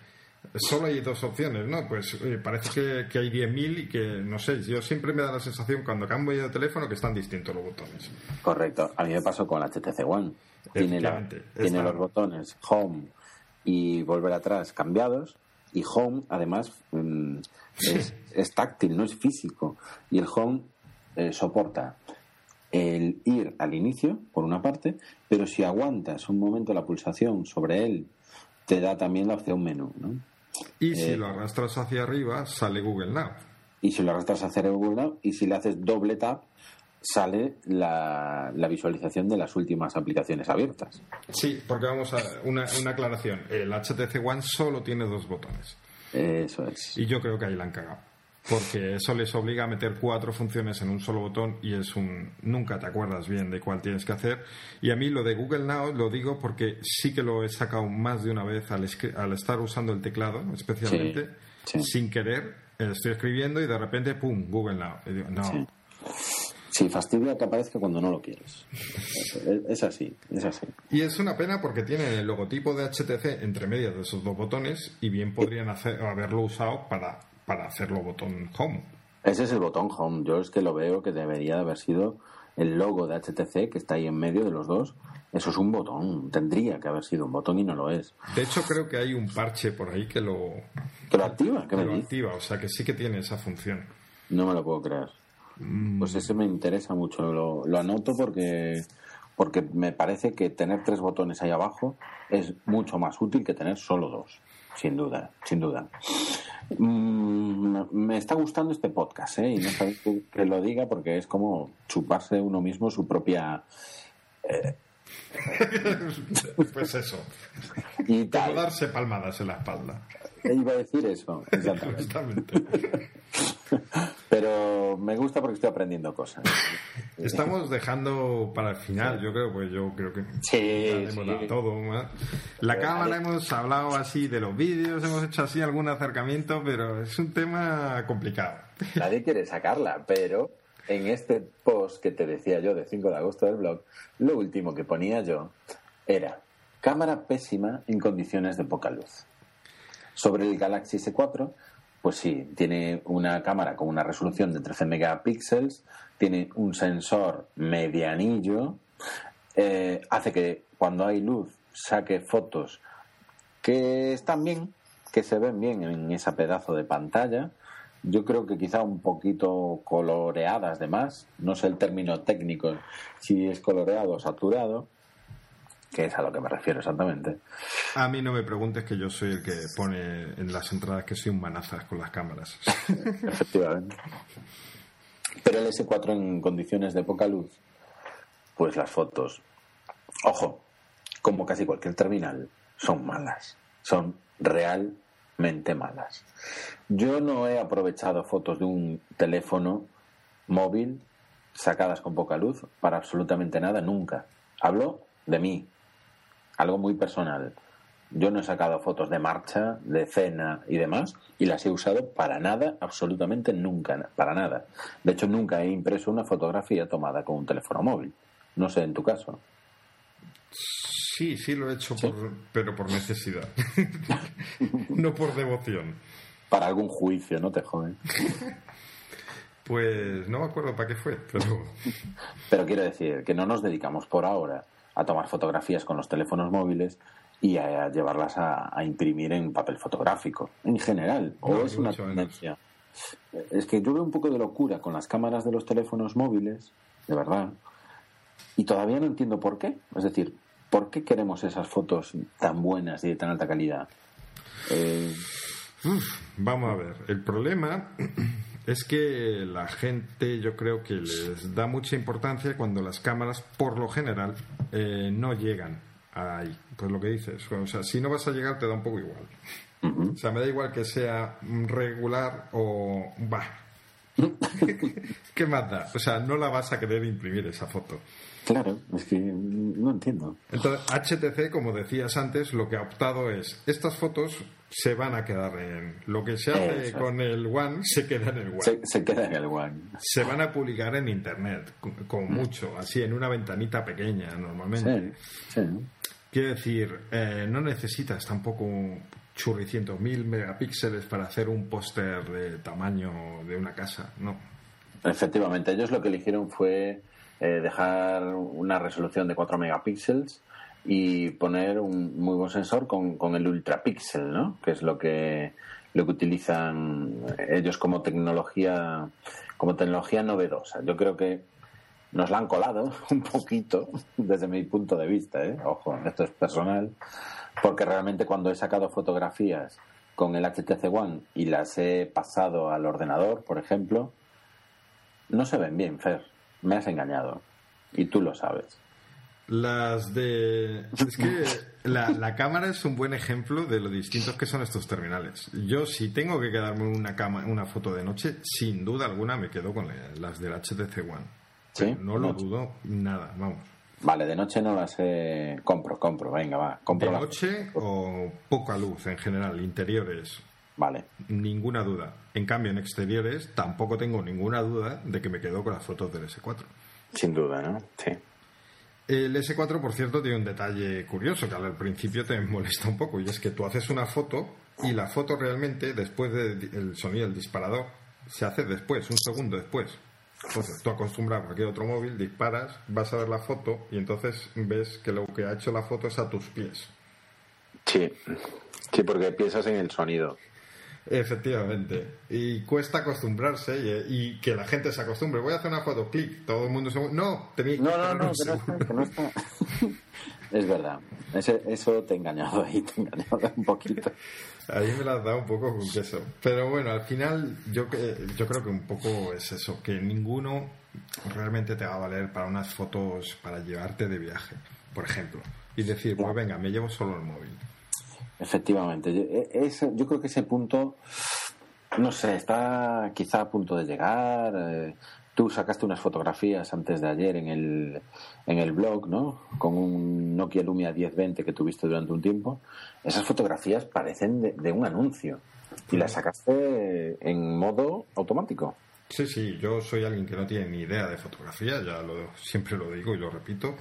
solo hay dos opciones, ¿no? Pues parece que, que hay 10.000 y que, no sé, yo siempre me da la sensación cuando cambio de teléfono que están distintos los botones. Correcto. A mí me pasó con la HTC One. Tiene, tiene los botones Home y volver atrás cambiados y Home, además, mm, es, táctil, no es físico. Y el Home eh, soporta el ir al inicio, por una parte, pero si aguantas un momento la pulsación sobre él, te da también la opción menú. ¿no? Y si eh, lo arrastras hacia arriba, sale Google Now. Y si lo arrastras hacia Google Now, y si le haces doble tap, sale la, visualización de las últimas aplicaciones abiertas. Sí, porque vamos a una, una aclaración. El HTC One solo tiene dos botones. Eso es. Y yo creo que ahí la han cagado. Porque eso les obliga a meter cuatro funciones en un solo botón y es un nunca te acuerdas bien de cuál tienes que hacer. Y a mí lo de Google Now lo digo porque sí que lo he sacado más de una vez al, estar usando el teclado especialmente sin querer estoy escribiendo y de repente pum Google Now. Y digo, no. Sí, fastidia que aparezca cuando no lo quieres. Es así, es así. Y es una pena porque tiene el logotipo de HTC entre medias de esos dos botones y bien podrían hacer, haberlo usado para, para hacerlo botón home. Ese es el botón home. Yo es que lo veo que debería de haber sido el logo de HTC que está ahí en medio de los dos. Eso es un botón. Tendría que haber sido un botón y no lo es. De hecho, creo que hay un parche por ahí que lo... Que lo activa, que, lo activa. O sea, que sí que tiene esa función. No me lo puedo creer. Mm. Pues ese me interesa mucho, lo, anoto porque, porque me parece que tener tres botones ahí abajo es mucho más útil que tener solo dos, sin duda, sin duda. Mm, me está gustando este podcast, ¿eh? Y no sabéis que, lo diga porque es como chuparse uno mismo su propia... Eh, pues eso. Y tal. darse palmadas en la espalda. Iba a decir eso, exactamente. Pero me gusta porque estoy aprendiendo cosas. Estamos dejando para el final, yo creo, pues yo creo que sí, todo. La cámara hemos hablado así de los vídeos, hemos hecho así algún acercamiento, pero es un tema complicado. Nadie quiere sacarla, pero en este post que te decía yo de 5 de agosto del blog, lo último que ponía yo era cámara pésima en condiciones de poca luz. Sobre el Galaxy S4 pues sí, tiene una cámara con una resolución de 13 megapíxeles, tiene un sensor medianillo, eh, hace que cuando hay luz saque fotos que están bien, que se ven bien en ese pedazo de pantalla. Yo creo que quizá un poquito coloreadas de más, no sé el término técnico si es coloreado o saturado, que es a lo que me refiero exactamente. A mí no me preguntes que yo soy el que pone en las entradas que soy un manazas con las cámaras. Efectivamente. Pero el S4 en condiciones de poca luz, pues las fotos, ojo, como casi cualquier terminal, son malas. Son realmente malas. Yo no he aprovechado fotos de un teléfono móvil sacadas con poca luz para absolutamente nada nunca. Hablo de mí, algo muy personal. Yo no he sacado fotos de marcha, de cena y demás, y las he usado para nada, absolutamente nunca, para nada. De hecho, nunca he impreso una fotografía tomada con un teléfono móvil. No sé, en tu caso. Sí, sí lo he hecho, pero por necesidad. no por devoción. Para algún juicio, no te joden. pues no me acuerdo para qué fue, pero... pero quiero decir que no nos dedicamos por ahora a tomar fotografías con los teléfonos móviles y a, llevarlas a, imprimir en papel fotográfico, en general. o es una tendencia. Es que yo veo un poco de locura con las cámaras de los teléfonos móviles, de verdad, y todavía no entiendo por qué. Es decir, ¿por qué queremos esas fotos tan buenas y de tan alta calidad? Eh, vamos a ver, el problema es que la gente yo creo que les da mucha importancia cuando las cámaras, por lo general, eh, no llegan ahí. Pues lo que dices, o sea, si no vas a llegar te da un poco igual. O sea, me da igual que sea regular o va. ¿Qué más da? O sea, no la vas a querer imprimir esa foto. Claro, es que no entiendo. Entonces, HTC, como decías antes, lo que ha optado es, estas fotos se van a quedar en... Lo que se hace con el One se queda en el One. Se, queda en el One. Se van a publicar en Internet, con, mucho, así en una ventanita pequeña normalmente. Sí, sí. Quiero decir, eh, no necesitas tampoco churricientos mil megapíxeles para hacer un póster de tamaño de una casa, no. Efectivamente, ellos lo que eligieron fue eh, dejar una resolución de 4 megapíxeles y poner un muy buen sensor con, con el ultrapíxel, ¿no? Que es lo que lo que utilizan ellos como tecnología como tecnología novedosa. Yo creo que nos la han colado un poquito desde mi punto de vista, ¿eh? ojo, esto es personal, porque realmente cuando he sacado fotografías con el HTC One y las he pasado al ordenador, por ejemplo, no se ven bien, Fer me has engañado. Y tú lo sabes. Las de... Es que la, la, cámara es un buen ejemplo de lo distintos que son estos terminales. Yo si tengo que quedarme una, cama, una foto de noche, sin duda alguna me quedo con las del HTC One. ¿Sí? No lo dudo nada, vamos. Vale, de noche no las eh, compro, compro, venga, va. Compro de noche o poca luz en general, interiores. Vale. Ninguna duda. En cambio, en exteriores tampoco tengo ninguna duda de que me quedo con las fotos del S4. Sin duda, ¿no? Sí. El S4, por cierto, tiene un detalle curioso que al principio te molesta un poco y es que tú haces una foto y la foto realmente, después del sonido del disparador, se hace después, un segundo después. Entonces, tú acostumbras a cualquier otro móvil, disparas, vas a ver la foto y entonces ves que lo que ha hecho la foto es a tus pies. Sí, sí, porque piensas en el sonido. Efectivamente. Y cuesta acostumbrarse y, que la gente se acostumbre. Voy a hacer una foto, clic, todo el mundo se... No, No, no, no, que no está, es verdad. eso te he engañado ahí, te he engañado un poquito. Ahí me la has dado un poco con queso. Pero bueno, al final yo, yo creo que un poco es eso, que ninguno realmente te va a valer para unas fotos para llevarte de viaje, por ejemplo. Y decir, pues venga, me llevo solo el móvil. Efectivamente. Yo, e, yo creo que ese punto, no sé, está quizá a punto de llegar. Eh, tú sacaste unas fotografías antes de ayer en el, en el blog, ¿no? Con un Nokia Lumia 1020 que tuviste durante un tiempo. Esas fotografías parecen de, un anuncio. Y las sacaste en modo automático. Sí, sí, yo soy alguien que no tiene ni idea de fotografía, ya lo, siempre lo digo y lo repito.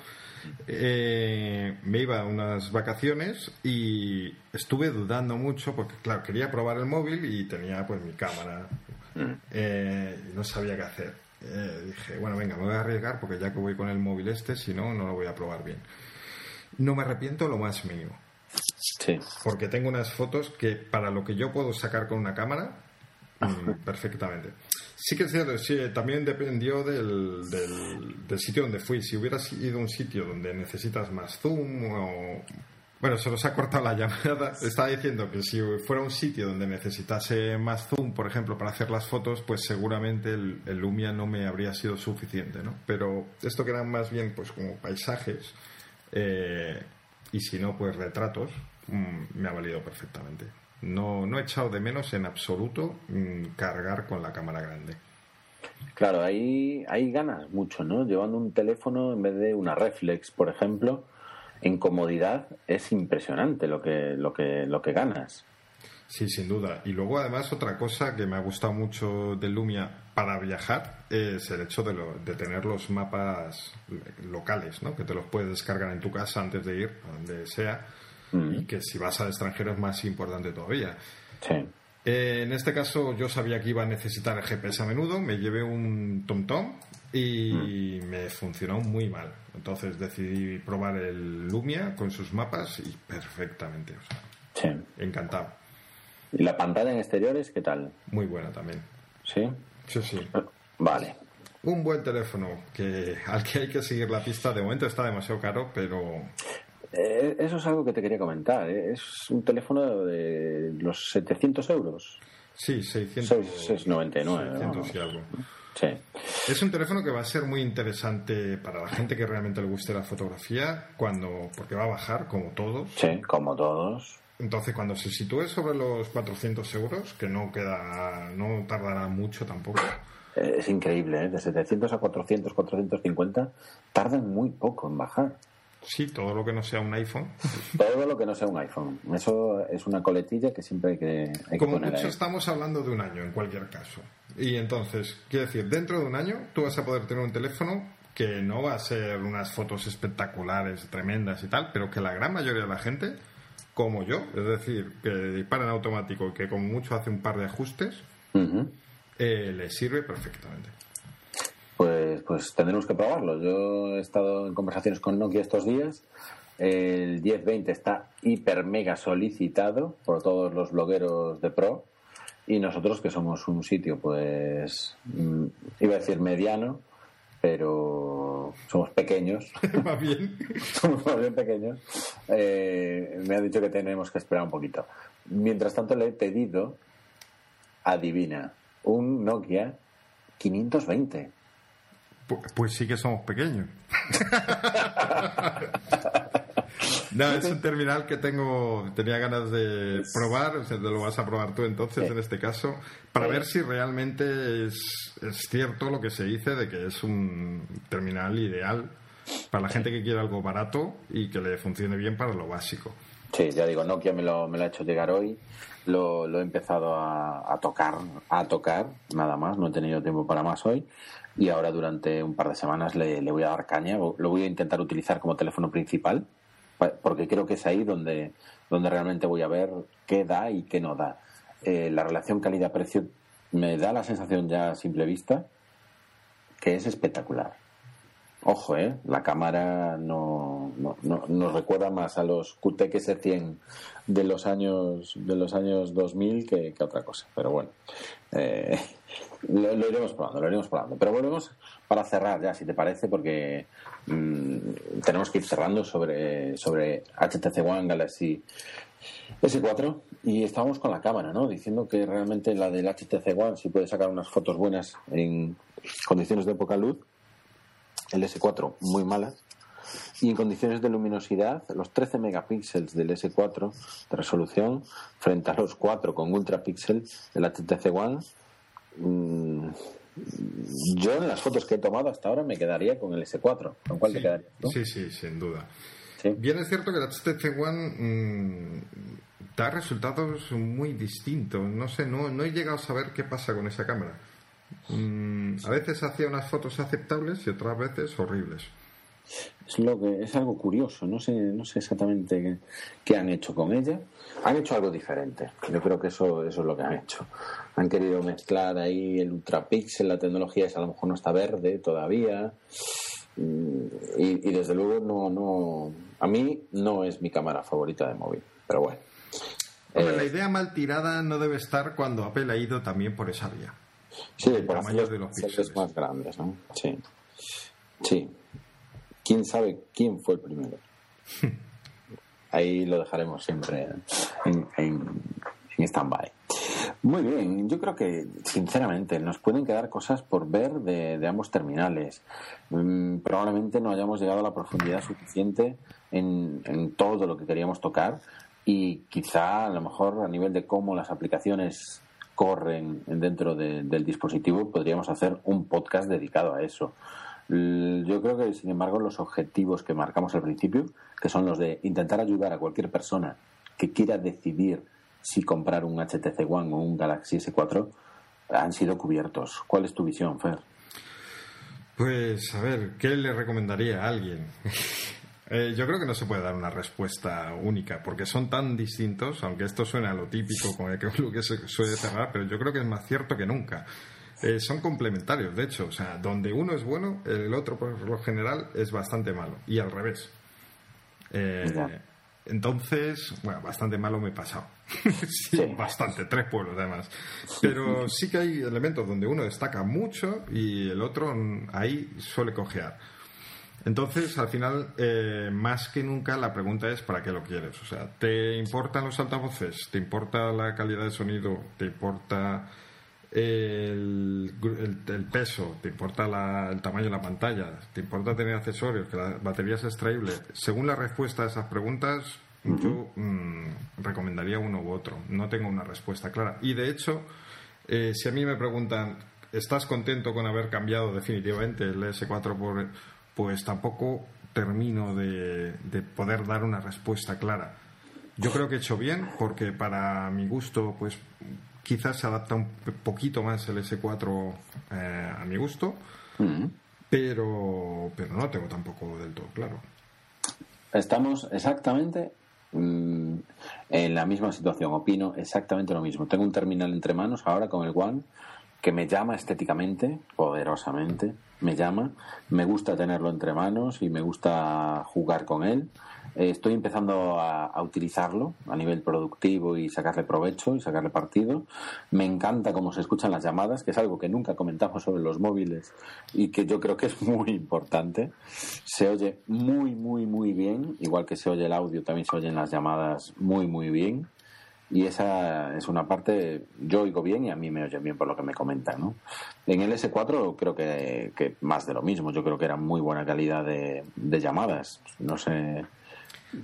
Eh, me iba a unas vacaciones y estuve dudando mucho porque, claro, quería probar el móvil y tenía pues mi cámara. Mm. Eh, y no sabía qué hacer. Eh, dije, bueno, venga, me voy a arriesgar porque ya que voy con el móvil este, si no, no lo voy a probar bien. No me arrepiento lo más mínimo. Sí. Porque tengo unas fotos que para lo que yo puedo sacar con una cámara, mm, perfectamente. Sí que es cierto, sí, también dependió del, del, sitio donde fui. Si hubieras ido a un sitio donde necesitas más zoom o... Bueno, se nos ha cortado la llamada. Estaba diciendo que si fuera un sitio donde necesitase más zoom, por ejemplo, para hacer las fotos, pues seguramente el, Lumia no me habría sido suficiente, ¿no? Pero esto que eran más bien pues como paisajes eh, y si no, pues retratos, mm, me ha valido perfectamente. No, no he echado de menos en absoluto mm, cargar con la cámara grande. Claro, ahí, ahí ganas mucho, ¿no? Llevando un teléfono en vez de una reflex, por ejemplo, en comodidad es impresionante lo que, lo que, lo que ganas. Sí, sin duda. Y luego, además, otra cosa que me ha gustado mucho de Lumia para viajar es el hecho de, de tener los mapas locales, ¿no? Que te los puedes descargar en tu casa antes de ir a donde sea Mm. y que si vas al extranjero es más importante todavía. Eh, en este caso yo sabía que iba a necesitar el GPS a menudo, me llevé un TomTom y mm. me funcionó muy mal. Entonces decidí probar el Lumia con sus mapas y perfectamente. Encantado. ¿Y la pantalla en exteriores qué tal? Muy buena también. ¿Sí? Sí, sí. Vale. Un buen teléfono que al que hay que seguir la pista. De momento está demasiado caro, pero eh, eso es algo que te quería comentar. ¿eh? Es un teléfono de los 700 euros. Sí, 600. 699. y algo. Sí. Es un teléfono que va a ser muy interesante para la gente que realmente le guste la fotografía, cuando porque va a bajar como todos. Sí, como todos. Entonces, cuando se sitúe sobre los 400 euros, que no queda, no tardará mucho tampoco. Eh, es increíble, ¿eh? de 700 a 400, 450, tardan muy poco en bajar. Sí, todo lo que no sea un iPhone. Todo lo que no sea un iPhone. Eso es una coletilla que siempre hay que, hay Como mucho estamos hablando de un año en cualquier caso. Y entonces, quiero decir, dentro de un año tú vas a poder tener un teléfono que no va a ser unas fotos espectaculares, tremendas y tal, pero que la gran mayoría de la gente, como yo, es decir, que dispara en automático y que como mucho hace un par de ajustes, eh, le sirve perfectamente. Pues, pues tendremos que probarlo. Yo he estado en conversaciones con Nokia estos días. El 1020 está hiper mega solicitado por todos los blogueros de Pro. Y nosotros, que somos un sitio, pues, mm, iba a decir mediano, pero somos pequeños. Más bien. somos más bien pequeños. Eh, me ha dicho que tenemos que esperar un poquito. Mientras tanto, le he pedido, adivina, un Nokia 520. Pues, sí que somos pequeños. No, es un terminal que tengo, tenía ganas de probar, o sea, lo vas a probar tú entonces en este caso, para ver si realmente es, es cierto lo que se dice de que es un terminal ideal para la gente que quiere algo barato y que le funcione bien para lo básico. Sí, ya digo, Nokia me lo, me lo ha hecho llegar hoy, lo, lo he empezado a, a, tocar, a tocar, nada más, no he tenido tiempo para más hoy y ahora durante un par de semanas le, le voy a dar caña, lo voy a intentar utilizar como teléfono principal porque creo que es ahí donde, donde realmente voy a ver qué da y qué no da. Eh, la relación calidad-precio me da la sensación ya a simple vista que es espectacular. Ojo, ¿eh? La cámara no, no, no, nos recuerda más a los QTEC S100 de los años, de los años 2000 que, que otra cosa. Pero bueno, eh, lo, iremos probando, lo iremos probando. Pero volvemos para cerrar ya, si te parece, porque mmm, tenemos que ir cerrando sobre, sobre HTC One Galaxy S4 y estábamos con la cámara, ¿no? Diciendo que realmente la del HTC One sí puede sacar unas fotos buenas en condiciones de poca luz el S4 muy malas y en condiciones de luminosidad los 13 megapíxeles del S4 de resolución frente a los 4 con ultrapíxel del HTC One mmm, yo en las fotos que he tomado hasta ahora me quedaría con el S4 ¿con cuál sí, te quedaría? ¿no? sí, sí, sin duda ¿Sí? bien es cierto que el HTC One mmm, da resultados muy distintos no sé, no, no he llegado a saber qué pasa con esa cámara Mm, a veces hacía unas fotos aceptables y otras veces horribles. Es lo que es algo curioso, no sé, no sé exactamente qué, qué, han hecho con ella. Han hecho algo diferente. Yo creo que eso, eso es lo que han hecho. Han querido mezclar ahí el ultrapixel, la tecnología esa a lo mejor no está verde todavía. Mm, Y, y desde luego no, no, a mí no es mi cámara favorita de móvil, pero bueno. Hombre, eh, la idea mal tirada no debe estar cuando Apple ha ido también por esa vía. Sí, por tamaño de los píxeles más grandes, ¿no? Sí. Sí. ¿Quién sabe quién fue el primero? Ahí lo dejaremos siempre en, en, en stand-by. Muy bien, yo creo que sinceramente nos pueden quedar cosas por ver de, ambos terminales. Mm, probablemente no hayamos llegado a la profundidad suficiente en, en todo lo que queríamos tocar y quizá a lo mejor a nivel de cómo las aplicaciones corren dentro de, del dispositivo, podríamos hacer un podcast dedicado a eso. Yo creo que, sin embargo, los objetivos que marcamos al principio, que son los de intentar ayudar a cualquier persona que quiera decidir si comprar un HTC One o un Galaxy S4, han sido cubiertos. ¿Cuál es tu visión, Fer? Pues, a ver, ¿qué le recomendaría a alguien? Eh, yo creo que no se puede dar una respuesta única, porque son tan distintos, aunque esto suena a lo típico, como que lo que se suele cerrar, pero yo creo que es más cierto que nunca. Eh, son complementarios, de hecho, o sea, donde uno es bueno, el otro por lo general es bastante malo, y al revés. Eh, entonces, bueno, bastante malo me he pasado. sí, sí, bastante, tres pueblos además. Pero sí que hay elementos donde uno destaca mucho y el otro ahí suele cojear. Entonces, al final, eh, más que nunca, la pregunta es ¿para qué lo quieres? O sea, ¿te importan los altavoces? ¿Te importa la calidad de sonido? ¿Te importa el, el, el peso? ¿Te importa la, el tamaño de la pantalla? ¿Te importa tener accesorios? ¿Que la batería es extraíble? Según la respuesta a esas preguntas, uh -huh. yo mmm, recomendaría uno u otro. No tengo una respuesta clara. Y de hecho, eh, si a mí me preguntan, ¿estás contento con haber cambiado definitivamente el S4 por pues tampoco termino de, de, poder dar una respuesta clara. Yo creo que he hecho bien porque para mi gusto, pues quizás se adapta un poquito más el S4 eh, a mi gusto, uh -huh. pero, pero no lo tengo tampoco del todo claro. Estamos exactamente mmm, en la misma situación, opino exactamente lo mismo. Tengo un terminal entre manos ahora con el One que me llama estéticamente, poderosamente, me llama, me gusta tenerlo entre manos y me gusta jugar con él. Eh, estoy empezando a, a, utilizarlo a nivel productivo y sacarle provecho y sacarle partido. Me encanta cómo se escuchan las llamadas, que es algo que nunca comentamos sobre los móviles y que yo creo que es muy importante. Se oye muy, muy, muy bien, igual que se oye el audio, también se oyen las llamadas muy, muy bien. Y esa es una parte, yo oigo bien y a mí me oyen bien por lo que me comentan, ¿no? En el S4 creo que, que más de lo mismo, yo creo que era muy buena calidad de, de llamadas, no sé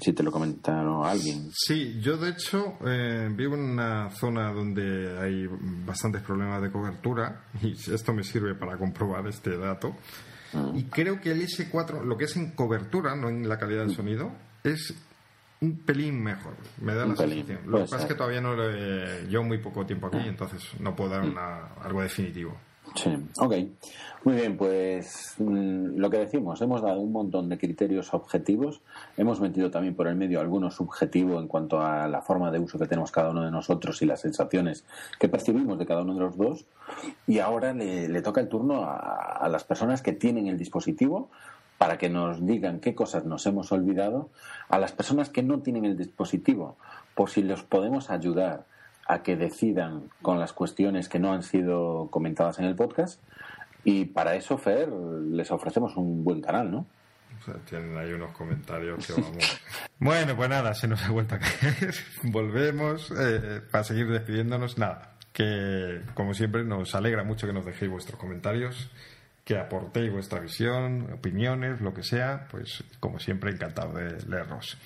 si te lo comentaron alguien. Sí, yo de hecho eh, vivo en una zona donde hay bastantes problemas de cobertura y esto me sirve para comprobar este dato. Mm. Y creo que el S4, lo que es en cobertura, no en la calidad del sonido, es un pelín mejor, me da la sensación. Lo que pasa es que todavía no lo he, yo muy poco tiempo aquí, entonces no puedo dar algo definitivo. Sí, ok. Muy bien, pues mm, lo que decimos, hemos dado un montón de criterios objetivos, hemos metido también por el medio algunos subjetivos en cuanto a la forma de uso que tenemos cada uno de nosotros y las sensaciones que percibimos de cada uno de los dos, y ahora le, toca el turno a las personas que tienen el dispositivo para que nos digan qué cosas nos hemos olvidado, a las personas que no tienen el dispositivo, por si los podemos ayudar a que decidan con las cuestiones que no han sido comentadas en el podcast. Y para eso, Fer, les ofrecemos un buen canal, ¿no? O sea, tienen ahí unos comentarios que vamos. bueno, pues nada, se nos ha vuelto a caer. Volvemos eh, para seguir despidiéndonos. Nada, que como siempre nos alegra mucho que nos dejéis vuestros comentarios que aportéis vuestra visión, opiniones, lo que sea, pues como siempre encantado de leerlos.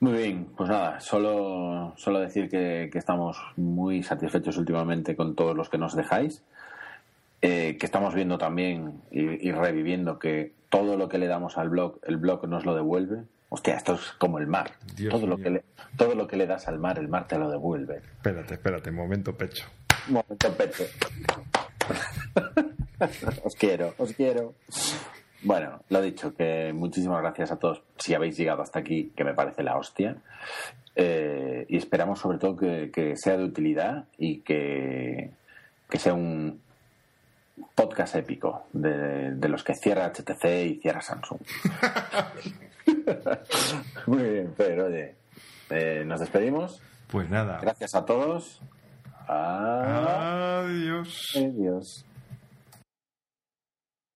Muy bien, pues nada, solo, solo decir que, estamos muy satisfechos últimamente con todos los que nos dejáis, eh, que estamos viendo también y, reviviendo que todo lo que le damos al blog, el blog nos lo devuelve. Hostia, esto es como el mar. todo, lo que le, todo lo que le das al mar, el mar te lo devuelve. Espérate, espérate, momento pecho. Momento pecho. os quiero, os quiero. Bueno, lo dicho, que muchísimas gracias a todos si habéis llegado hasta aquí, que me parece la hostia. Eh, y esperamos sobre todo que, sea de utilidad y que, sea un podcast épico de, los que cierra HTC y cierra Samsung. Muy bien, pero oye, eh, nos despedimos. Pues nada. Gracias a todos. Adiós. Adiós.